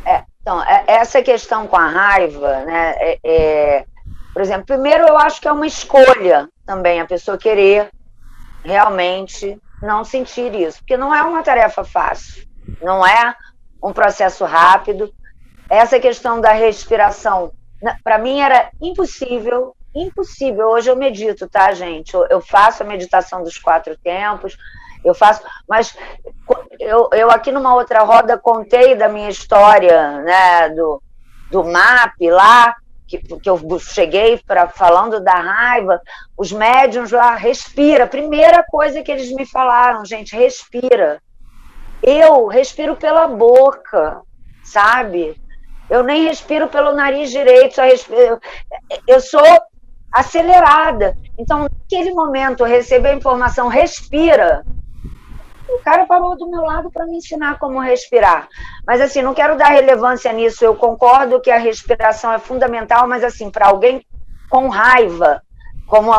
É, então, é, essa questão com a raiva, né, é, é, por exemplo, primeiro eu acho que é uma escolha também a pessoa querer realmente não sentir isso, porque não é uma tarefa fácil, não é um processo rápido. Essa questão da respiração, para mim era impossível, impossível. Hoje eu medito, tá, gente? Eu, faço a meditação dos quatro tempos, eu faço, mas eu, eu aqui numa outra roda contei da minha história, né, do, do MAP lá, que, que eu cheguei para falando da raiva, os médiums lá, respira. Primeira coisa que eles me falaram, gente, respira. Eu respiro pela boca, sabe? Eu nem respiro pelo nariz direito, só respiro. Eu sou acelerada. Então, naquele momento, eu recebo a informação, respira o cara parou do meu lado para me ensinar como respirar. Mas assim, não quero dar relevância nisso. Eu concordo que a respiração é fundamental, mas assim, para alguém com raiva, como,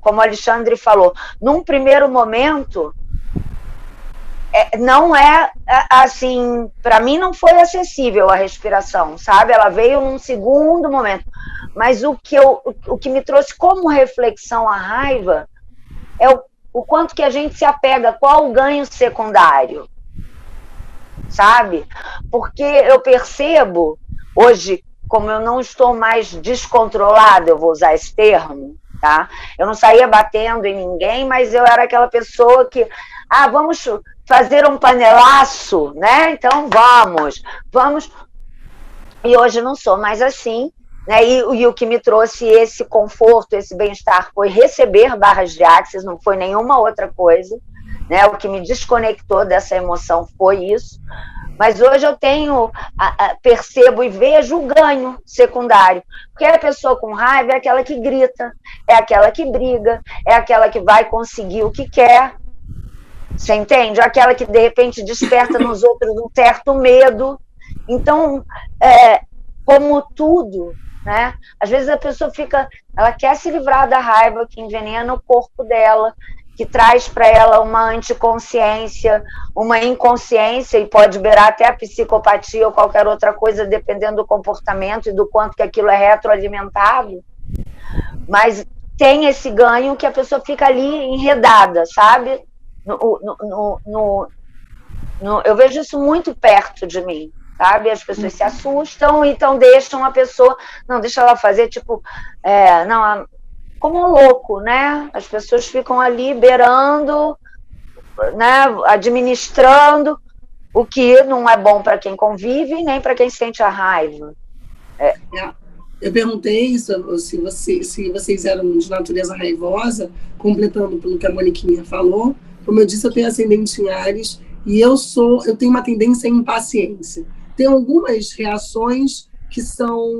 como o Alexandre falou, num primeiro momento, é, não é assim, para mim não foi acessível a respiração, sabe? Ela veio num segundo momento. Mas o que, eu, o que me trouxe como reflexão a raiva é o o quanto que a gente se apega, qual o ganho secundário, sabe? Porque eu percebo hoje, como eu não estou mais descontrolada, eu vou usar esse termo, tá? Eu não saía batendo em ninguém, mas eu era aquela pessoa que, ah, vamos fazer um panelaço, né? Então vamos, vamos. E hoje não sou mais assim, né? E, e, o que me trouxe esse conforto, esse bem-estar foi receber barras de axis, não foi nenhuma outra coisa. Né? O que me desconectou dessa emoção foi isso. Mas hoje eu tenho, a, a, percebo e vejo o ganho secundário. Porque a pessoa com raiva é aquela que grita, é aquela que briga, é aquela que vai conseguir o que quer. Você entende? Aquela que de repente desperta nos outros um certo medo. Então, é, como tudo, né? Às vezes a pessoa fica, ela quer se livrar da raiva que envenena o corpo dela, que traz para ela uma anticonsciência, uma inconsciência e pode beirar até a psicopatia ou qualquer outra coisa, dependendo do comportamento e do quanto que aquilo é retroalimentado. Mas tem esse ganho que a pessoa fica ali enredada, sabe? No, no, no, no, eu vejo isso muito perto de mim sabe? As pessoas se assustam, então deixam a pessoa, não, deixa ela fazer, tipo, é, não, como louco, né? As pessoas ficam ali beirando, né, administrando, o que não é bom para quem convive nem para quem sente a raiva. É. é. Eu perguntei se, se, você, se vocês eram de natureza raivosa, completando pelo que a Moniquinha falou. Como eu disse, eu tenho ascendente em Ares, E eu sou, eu tenho uma tendência à impaciência. Tem algumas reações que são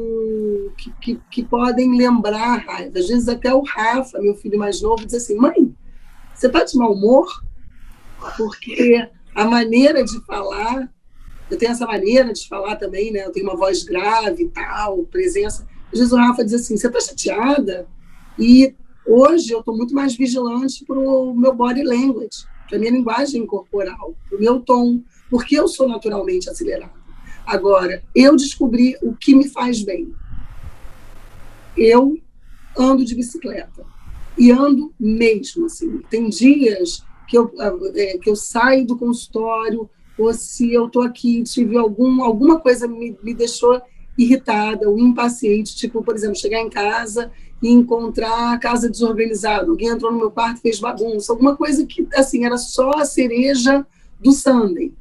que, que, que, podem lembrar raiva. Às vezes até o Rafa, meu filho mais novo, diz assim: "Mãe, você está de mau humor?" Porque a maneira de falar, eu tenho essa maneira de falar também, né? Eu tenho uma voz grave e tal, presença. Às vezes o Rafa diz assim: "Você está chateada?" E hoje eu estou muito mais vigilante para o meu body language, para minha linguagem corporal, para o meu tom, porque eu sou naturalmente acelerada. Agora, eu descobri o que me faz bem. Eu ando de bicicleta. E ando mesmo, assim. Tem dias que eu, é, que eu saio do consultório, ou se eu estou aqui tive algum, alguma coisa me, me deixou irritada ou impaciente, tipo, por exemplo, chegar em casa e encontrar a casa desorganizada, alguém entrou no meu quarto fez bagunça, alguma coisa que, assim, era só a cereja do Sunday.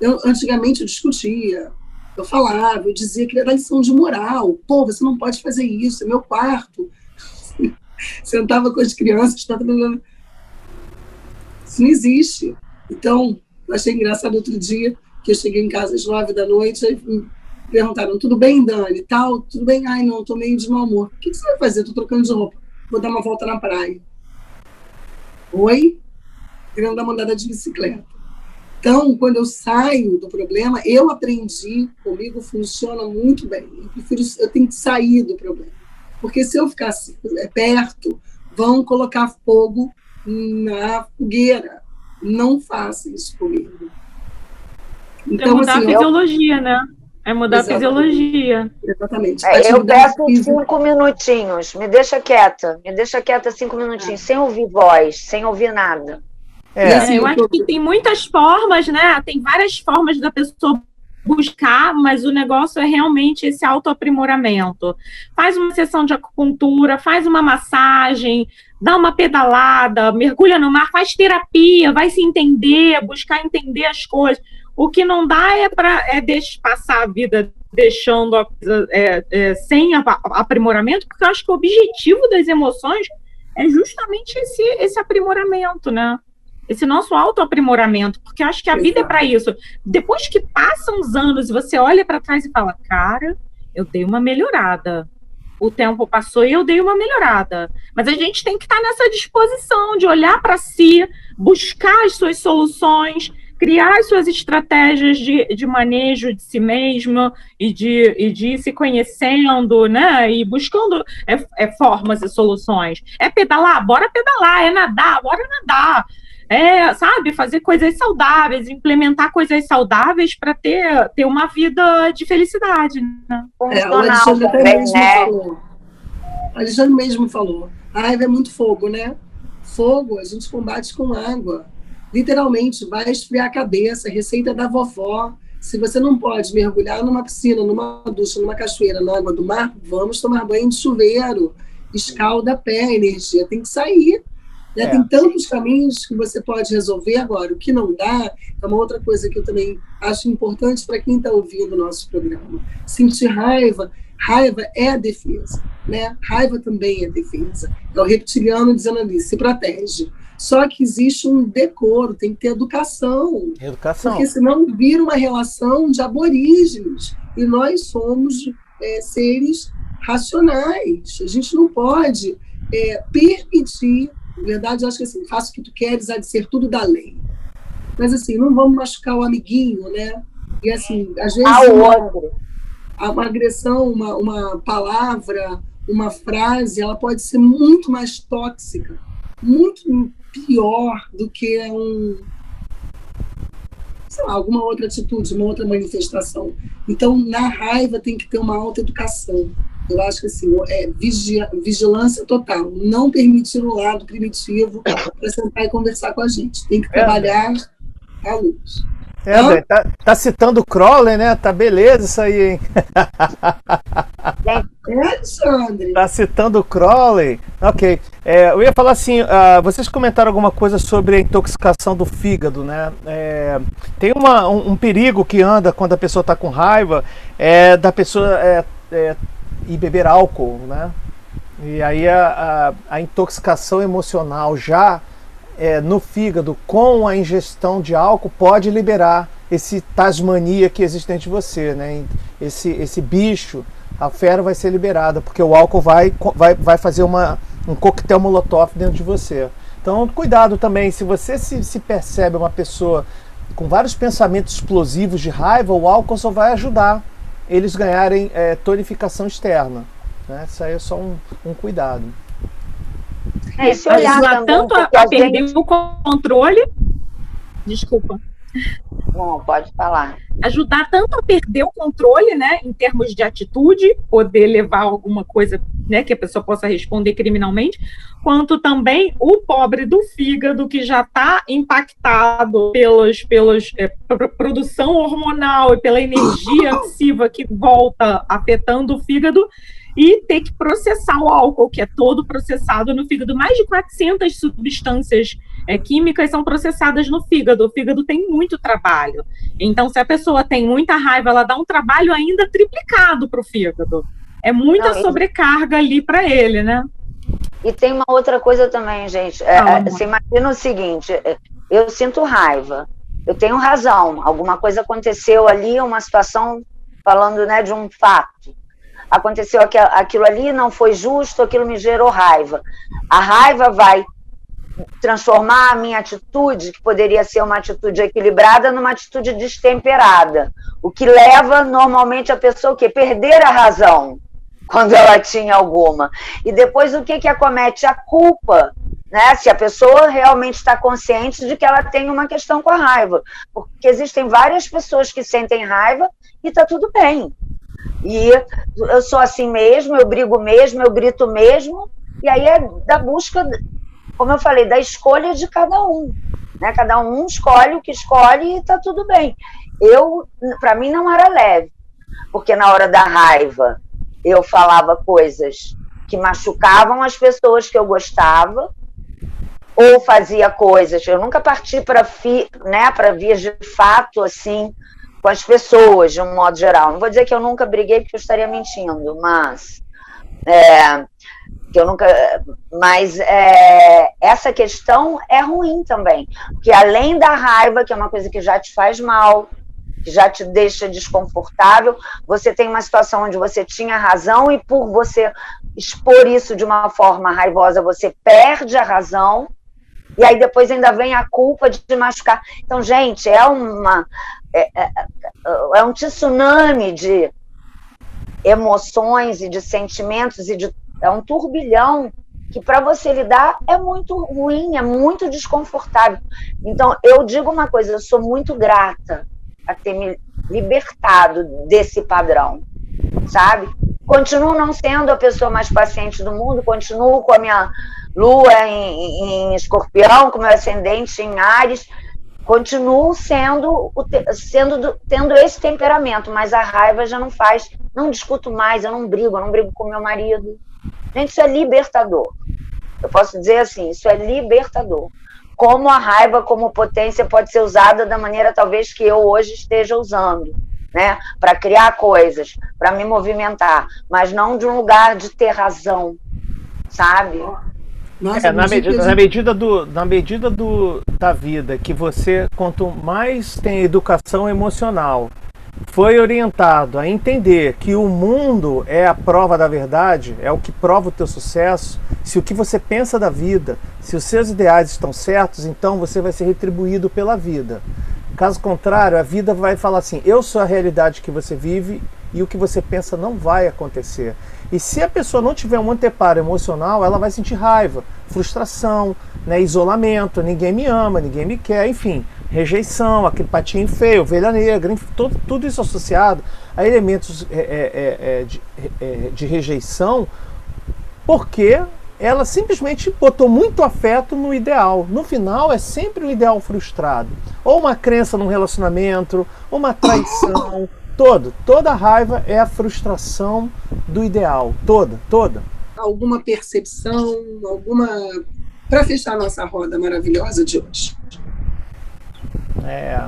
Eu, antigamente eu discutia, eu falava, eu dizia que era lição de moral. Pô, você não pode fazer isso, é meu quarto. Sentava com as crianças, tá, isso não existe. Então, eu achei engraçado outro dia que eu cheguei em casa às nove da noite e perguntaram, tudo bem, Dani? Tal, tudo bem? Ai, não, tô meio de mau humor. O que, que você vai fazer? Tô trocando de roupa. Vou dar uma volta na praia. Oi? Querendo dar uma andada de bicicleta. Então, quando eu saio do problema, eu aprendi, comigo funciona muito bem. Eu prefiro, eu tenho que sair do problema. Porque se eu ficar é, perto, vão colocar fogo na fogueira. Não faça isso comigo. É então, é mudar assim, a fisiologia, eu... né? É mudar Exatamente. a fisiologia. Exatamente. É, eu peço cinco minutinhos. Me deixa quieta. Me deixa quieta cinco minutinhos, é. sem ouvir voz, sem ouvir nada. É. Assim, eu acho que tem muitas formas, né? Tem várias formas da pessoa buscar, mas o negócio é realmente esse autoaprimoramento. Faz uma sessão de acupuntura, faz uma massagem, dá uma pedalada, mergulha no mar, faz terapia, vai se entender, buscar entender as coisas. O que não dá é para é passar a vida deixando a, é, é, sem aprimoramento, porque eu acho que o objetivo das emoções é justamente esse, esse aprimoramento, né? Esse nosso autoaprimoramento, porque eu acho que a vida é para isso. Depois que passam os anos e você olha para trás e fala, cara, eu dei uma melhorada. O tempo passou e eu dei uma melhorada. Mas a gente tem que estar tá nessa disposição de olhar para si, buscar as suas soluções, criar as suas estratégias de, de manejo de si mesmo e de, e de ir se conhecendo, né? E buscando é, é, formas e soluções. É pedalar? Bora pedalar. É nadar? Bora nadar é, sabe, fazer coisas saudáveis, implementar coisas saudáveis para ter, ter uma vida de felicidade. Né? É, o Alexandre até mesmo né? falou. O Alexandre mesmo falou. A raiva é muito fogo, né? Fogo a gente combate com água. Literalmente, vai esfriar a cabeça, receita da vovó. Se você não pode mergulhar numa piscina, numa ducha, numa cachoeira, na água do mar, vamos tomar banho de chuveiro. Escalda a pé, a energia tem que sair. Né? É. Tem tantos caminhos que você pode resolver agora. O que não dá é uma outra coisa que eu também acho importante para quem está ouvindo o nosso programa. Sentir raiva, raiva é a defesa, né? Raiva também é defesa. É o reptiliano dizendo ali, se protege. Só que existe um decoro, tem que ter educação. Educação. Porque senão vira uma relação de aborígenes. E nós somos é, seres racionais. A gente não pode é, permitir na verdade, eu acho que assim, faça o que tu queres, há de ser tudo da lei. Mas assim, não vamos machucar o amiguinho, né? E assim, às vezes. Uma, uma agressão, uma, uma palavra, uma frase, ela pode ser muito mais tóxica, muito pior do que um, sei lá, alguma outra atitude, uma outra manifestação. Então, na raiva tem que ter uma alta educação. Eu acho que assim, é vigilância total. Não permitir o lado primitivo para sentar e conversar com a gente. Tem que é. trabalhar à luz. É, tá, tá, citando o Crowley, né? Tá beleza isso aí, hein? É, Alexandre. Tá citando o Crowley. Ok. É, eu ia falar assim, uh, vocês comentaram alguma coisa sobre a intoxicação do fígado, né? É, tem uma, um, um, perigo que anda quando a pessoa está com raiva, é da pessoa é, é e beber álcool, né? E aí a, a, a intoxicação emocional já é, no fígado com a ingestão de álcool pode liberar esse tasmania que existe dentro de você, né? Esse, esse bicho, a fera vai ser liberada, porque o álcool vai, vai, vai fazer uma, um coquetel molotov dentro de você. Então, cuidado também, se você se, se percebe uma pessoa com vários pensamentos explosivos de raiva, o álcool só vai ajudar eles ganharem é, tonificação externa. Né? Isso aí é só um, um cuidado. É, se olhar também, tanto a, a perder gente... o controle. Desculpa. Bom, pode falar. Ajudar tanto a perder o controle, né, em termos de atitude, poder levar alguma coisa, né, que a pessoa possa responder criminalmente, quanto também o pobre do fígado que já está impactado pelos, pelos é, produção hormonal e pela energia ativa que volta afetando o fígado e ter que processar o álcool, que é todo processado no fígado. Mais de 400 substâncias é, químicas são processadas no fígado. O fígado tem muito trabalho. Então, se a pessoa tem muita raiva, ela dá um trabalho ainda triplicado para o fígado. É muita Não, sobrecarga ali para ele, né? E tem uma outra coisa também, gente. É, é você imagina o seguinte: é, eu sinto raiva, eu tenho razão, alguma coisa aconteceu ali, uma situação falando né, de um fato aconteceu aquilo ali, não foi justo, aquilo me gerou raiva. A raiva vai transformar a minha atitude, que poderia ser uma atitude equilibrada, numa atitude destemperada. O que leva normalmente a pessoa que perder a razão quando ela tinha alguma. E depois o que que acomete a culpa, né? Se a pessoa realmente está consciente de que ela tem uma questão com a raiva, porque existem várias pessoas que sentem raiva e está tudo bem. E eu sou assim mesmo, eu brigo mesmo, eu grito mesmo, e aí é da busca, como eu falei, da escolha de cada um. Né? Cada um escolhe o que escolhe e está tudo bem. Eu, para mim, não era leve, porque na hora da raiva eu falava coisas que machucavam as pessoas que eu gostava, ou fazia coisas. Eu nunca parti para né, para vias de fato assim com as pessoas, de um modo geral. Não vou dizer que eu nunca briguei, porque eu estaria mentindo, mas. É, que eu nunca. Mas é, essa questão é ruim também. Porque além da raiva, que é uma coisa que já te faz mal, que já te deixa desconfortável, você tem uma situação onde você tinha razão e por você expor isso de uma forma raivosa, você perde a razão. E aí depois ainda vem a culpa de machucar. Então, gente, é uma é, é, é, é um tsunami de emoções e de sentimentos e de, é um turbilhão que para você lidar é muito ruim, é muito desconfortável. Então, eu digo uma coisa, eu sou muito grata a ter me libertado desse padrão, sabe? Continuo não sendo a pessoa mais paciente do mundo, continuo com a minha lua em, em escorpião, com meu ascendente em Ares, continuo sendo, sendo tendo esse temperamento, mas a raiva já não faz, não discuto mais, eu não brigo, eu não brigo com meu marido. Gente, isso é libertador. Eu posso dizer assim, isso é libertador. Como a raiva como potência pode ser usada da maneira talvez que eu hoje esteja usando, né, para criar coisas, para me movimentar, mas não de um lugar de ter razão, sabe? Nossa, é, na, medida, na medida, do, na medida do, da vida que você, quanto mais tem educação emocional, foi orientado a entender que o mundo é a prova da verdade, é o que prova o teu sucesso, se o que você pensa da vida, se os seus ideais estão certos, então você vai ser retribuído pela vida. Caso contrário, a vida vai falar assim: eu sou a realidade que você vive e o que você pensa não vai acontecer. E se a pessoa não tiver um anteparo emocional, ela vai sentir raiva, frustração, né, isolamento, ninguém me ama, ninguém me quer, enfim, rejeição, aquele patinho feio, ovelha negra, enfim, todo, tudo isso associado a elementos é, é, é, é de, é, de rejeição, porque ela simplesmente botou muito afeto no ideal. No final é sempre um ideal frustrado. Ou uma crença num relacionamento, uma traição, todo, toda raiva é a frustração do ideal, toda, toda. Alguma percepção, alguma para fechar nossa roda maravilhosa de hoje. É,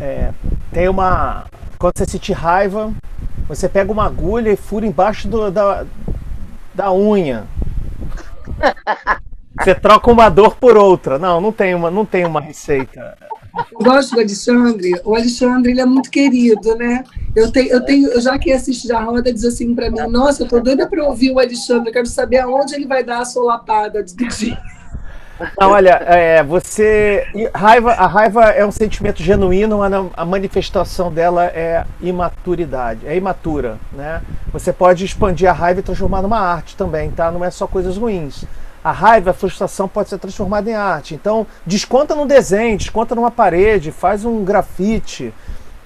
é, tem uma quando você sentir raiva, você pega uma agulha e fura embaixo do, da, da unha. Você troca uma dor por outra. Não, não tem uma, não tem uma receita. Eu gosto do Alexandre. O Alexandre ele é muito querido, né? Eu tenho, eu tenho, já que assisti a roda diz assim para mim, nossa, eu tô doida para ouvir o Alexandre, eu quero saber aonde ele vai dar a solapada dia. Não, olha, é, você. Raiva, a raiva é um sentimento genuíno, mas a manifestação dela é imaturidade, é imatura, né? Você pode expandir a raiva e transformar numa arte também, tá? Não é só coisas ruins. A raiva, a frustração pode ser transformada em arte. Então, desconta no desenho, desconta numa parede, faz um grafite,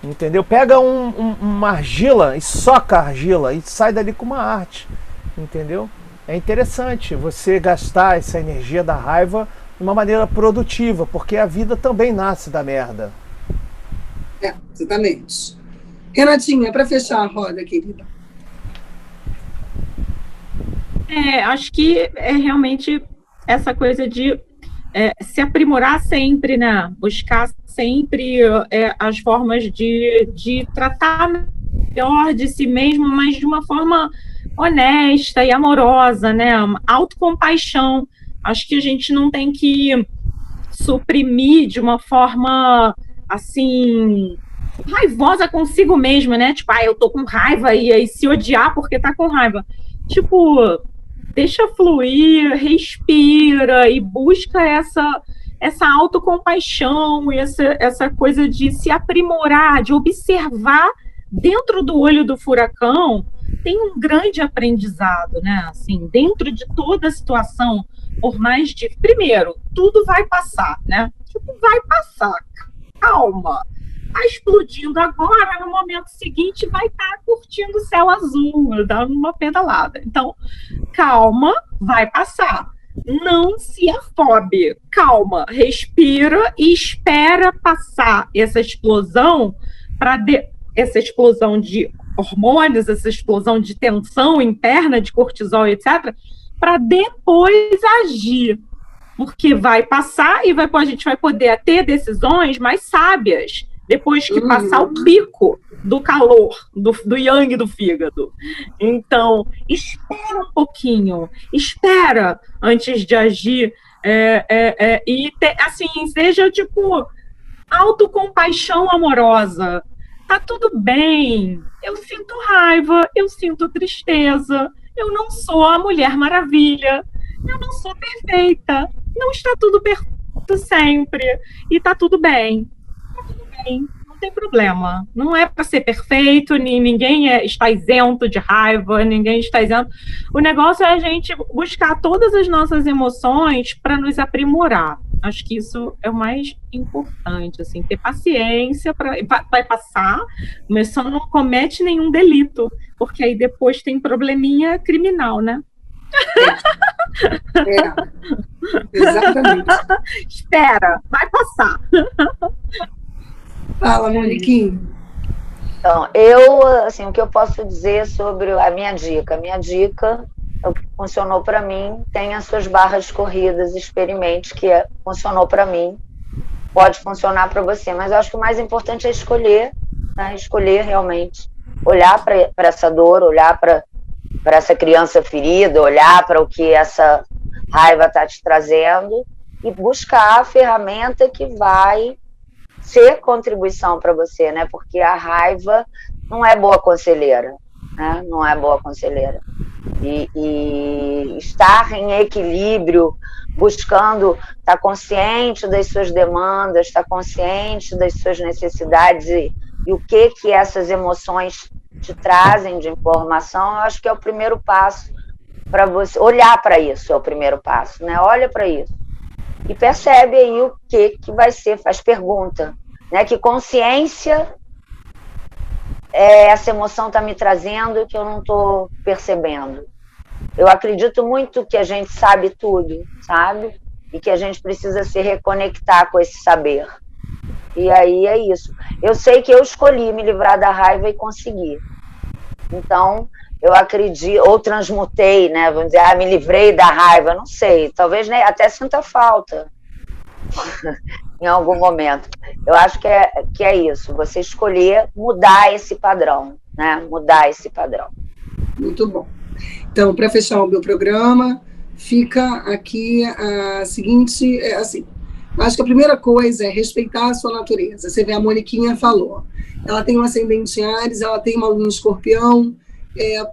entendeu? Pega um, um, uma argila e soca a argila e sai dali com uma arte, entendeu? É interessante você gastar essa energia da raiva de uma maneira produtiva, porque a vida também nasce da merda. É, exatamente. Renatinha, para fechar a roda, querida. É, acho que é realmente essa coisa de é, se aprimorar sempre, né? Buscar sempre é, as formas de, de tratar melhor de si mesmo, mas de uma forma honesta e amorosa, né? Autocompaixão. Acho que a gente não tem que suprimir de uma forma assim raivosa consigo mesmo, né? Tipo, ah, eu tô com raiva e aí se odiar porque tá com raiva. Tipo, deixa fluir, respira e busca essa essa autocompaixão e essa, essa coisa de se aprimorar, de observar dentro do olho do furacão, tem um grande aprendizado, né? Assim, dentro de toda a situação, por mais de primeiro, tudo vai passar, né? Tipo, vai passar. Calma está explodindo agora, no momento seguinte vai estar tá curtindo o céu azul, dando uma pedalada. Então, calma, vai passar. Não se afobe, calma, respira e espera passar essa explosão para essa explosão de hormônios, essa explosão de tensão interna, de cortisol, etc., para depois agir. Porque vai passar e vai, a gente vai poder ter decisões mais sábias depois que uhum. passar o pico do calor, do, do yang do fígado. Então, espera um pouquinho, espera antes de agir. É, é, é, e, te, assim, seja tipo autocompaixão amorosa. Tá tudo bem, eu sinto raiva, eu sinto tristeza, eu não sou a Mulher Maravilha, eu não sou perfeita, não está tudo perfeito sempre, e tá tudo bem não tem problema. Não é para ser perfeito, nem, ninguém é, está isento de raiva, ninguém está isento. O negócio é a gente buscar todas as nossas emoções para nos aprimorar. Acho que isso é o mais importante, assim, ter paciência para vai passar, mas só não comete nenhum delito, porque aí depois tem probleminha criminal, né? É. é. Exatamente. Espera, vai passar. Fala, Moniquinho. Então, eu, assim, o que eu posso dizer sobre a minha dica? A minha dica, o que funcionou para mim, tem as suas barras corridas, experimente, que é, funcionou para mim, pode funcionar para você, mas eu acho que o mais importante é escolher, né? escolher realmente, olhar para essa dor, olhar para essa criança ferida, olhar para o que essa raiva está te trazendo e buscar a ferramenta que vai ser contribuição para você, né? Porque a raiva não é boa conselheira, né? Não é boa conselheira. E, e estar em equilíbrio, buscando estar tá consciente das suas demandas, estar tá consciente das suas necessidades e, e o que que essas emoções te trazem de informação, eu acho que é o primeiro passo para você olhar para isso, é o primeiro passo, né? Olha para isso e percebe aí o que, que vai ser, faz pergunta. Né? Que consciência é, essa emoção está me trazendo que eu não estou percebendo. Eu acredito muito que a gente sabe tudo, sabe? E que a gente precisa se reconectar com esse saber. E aí é isso. Eu sei que eu escolhi me livrar da raiva e consegui. Então, eu acredito, ou transmutei, né? Vamos dizer, ah, me livrei da raiva, não sei, talvez né, até sinta falta em algum momento. Eu acho que é, que é isso, você escolher mudar esse padrão, né? Mudar esse padrão. Muito bom. Então, para fechar o meu programa, fica aqui a seguinte, é, assim, acho que a primeira coisa é respeitar a sua natureza. Você vê, a Moniquinha falou, ela tem um ascendente em Ares, ela tem uma lua escorpião, é,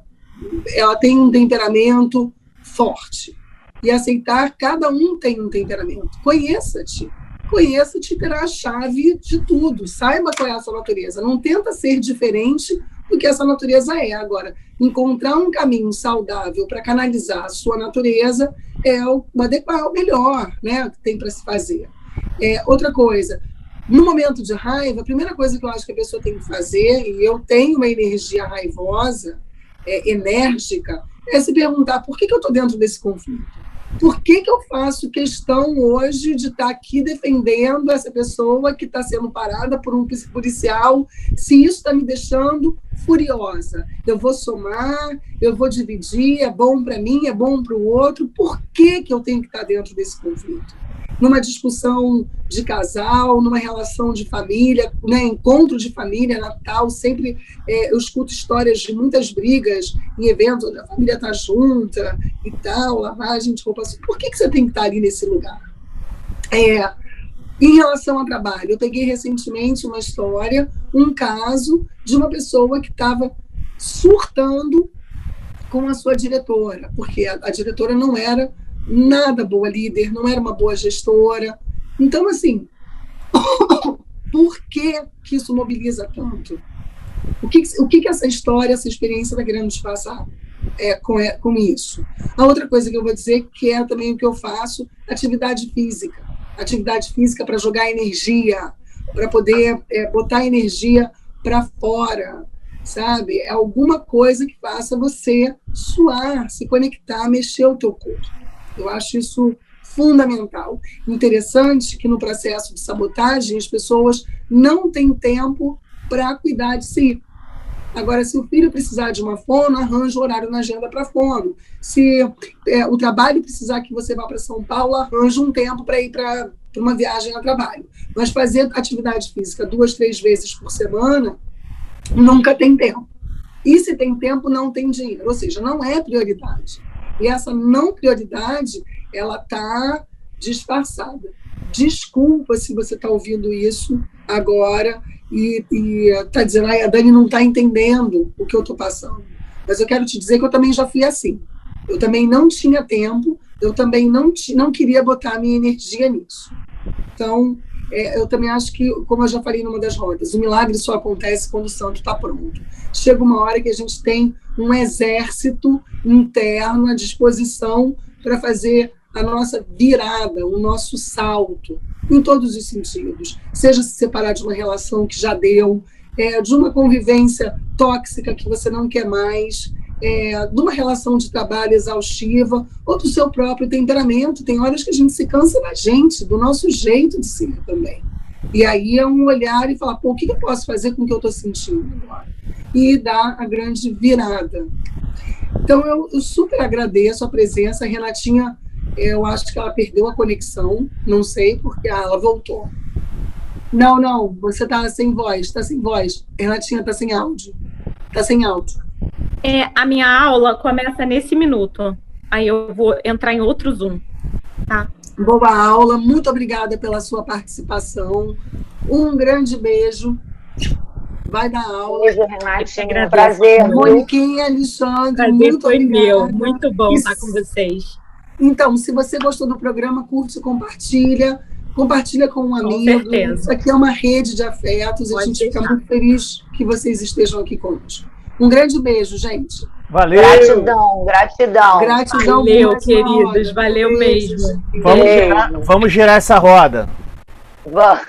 ela tem um temperamento forte. E aceitar, cada um tem um temperamento. Conheça-te. Conheça-te terá a chave de tudo. Saiba qual é a sua natureza. Não tenta ser diferente do que essa natureza é. Agora, encontrar um caminho saudável para canalizar a sua natureza é o adequado, o melhor né, que tem para se fazer. É, outra coisa, no momento de raiva, a primeira coisa que eu acho que a pessoa tem que fazer, e eu tenho uma energia raivosa, é, enérgica, é se perguntar por que, que eu estou dentro desse conflito. Por que, que eu faço questão hoje de estar tá aqui defendendo essa pessoa que está sendo parada por um policial, se isso está me deixando furiosa? Eu vou somar, eu vou dividir, é bom para mim, é bom para o outro. Por que, que eu tenho que estar tá dentro desse conflito? Numa discussão de casal, numa relação de família, né, encontro de família, Natal, sempre é, eu escuto histórias de muitas brigas em eventos onde a família está junta e tal, lavagem de roupa. Por que, que você tem que estar tá ali nesse lugar? É, em relação ao trabalho, eu peguei recentemente uma história, um caso de uma pessoa que estava surtando com a sua diretora, porque a, a diretora não era nada boa líder, não era uma boa gestora. Então, assim, por que, que isso mobiliza tanto? O que, o que, que essa história, essa experiência está querendo nos passar é, com, é, com isso? A outra coisa que eu vou dizer, que é também o que eu faço, atividade física. Atividade física para jogar energia, para poder é, botar energia para fora, sabe? É alguma coisa que faça você suar, se conectar, mexer o teu corpo. Eu acho isso fundamental. Interessante que no processo de sabotagem as pessoas não têm tempo para cuidar de si. Agora, se o filho precisar de uma fono, arranja o horário na agenda para fono. Se é, o trabalho precisar que você vá para São Paulo, arranja um tempo para ir para uma viagem a trabalho. Mas fazer atividade física duas, três vezes por semana, nunca tem tempo. E se tem tempo, não tem dinheiro. Ou seja, não é prioridade. E essa não prioridade, ela está disfarçada. Desculpa se você está ouvindo isso agora e está dizendo, a Dani não está entendendo o que eu estou passando. Mas eu quero te dizer que eu também já fui assim. Eu também não tinha tempo, eu também não, não queria botar a minha energia nisso. Então, é, eu também acho que, como eu já falei numa das rodas, o milagre só acontece quando o santo está pronto. Chega uma hora que a gente tem um exército interno à disposição para fazer a nossa virada, o nosso salto, em todos os sentidos. Seja se separar de uma relação que já deu, é, de uma convivência tóxica que você não quer mais, é, de uma relação de trabalho exaustiva ou do seu próprio temperamento. Tem horas que a gente se cansa da gente, do nosso jeito de ser também. E aí é um olhar e falar, pô, o que eu posso fazer com o que eu estou sentindo agora? E dar a grande virada. Então, eu, eu super agradeço a presença. A Renatinha, eu acho que ela perdeu a conexão, não sei, porque ah, ela voltou. Não, não, você está sem voz, está sem voz. Renatinha está sem áudio. Está sem áudio. É, a minha aula começa nesse minuto. Aí eu vou entrar em outro Zoom. Tá? Boa aula, muito obrigada pela sua participação. Um grande beijo. Vai dar aula. Beijo, Renatinha. Prazer. Moniquinha, Alexandre, Prazer muito foi obrigada. meu. Muito bom estar com vocês. Então, se você gostou do programa, curte, compartilha. Compartilha com um amigo. Com certeza. Isso aqui é uma rede de afetos. Pode a gente deixar. fica muito feliz que vocês estejam aqui conosco. Um grande beijo, gente. Valeu. Gratidão, gratidão. Gratidão. Valeu, queridos. Valeu mesmo. Vamos girar, vamos girar essa roda. Vamos.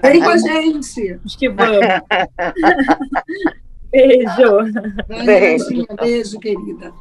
Vem com a gente. Acho que vamos. beijo. Beijo, beijo querida.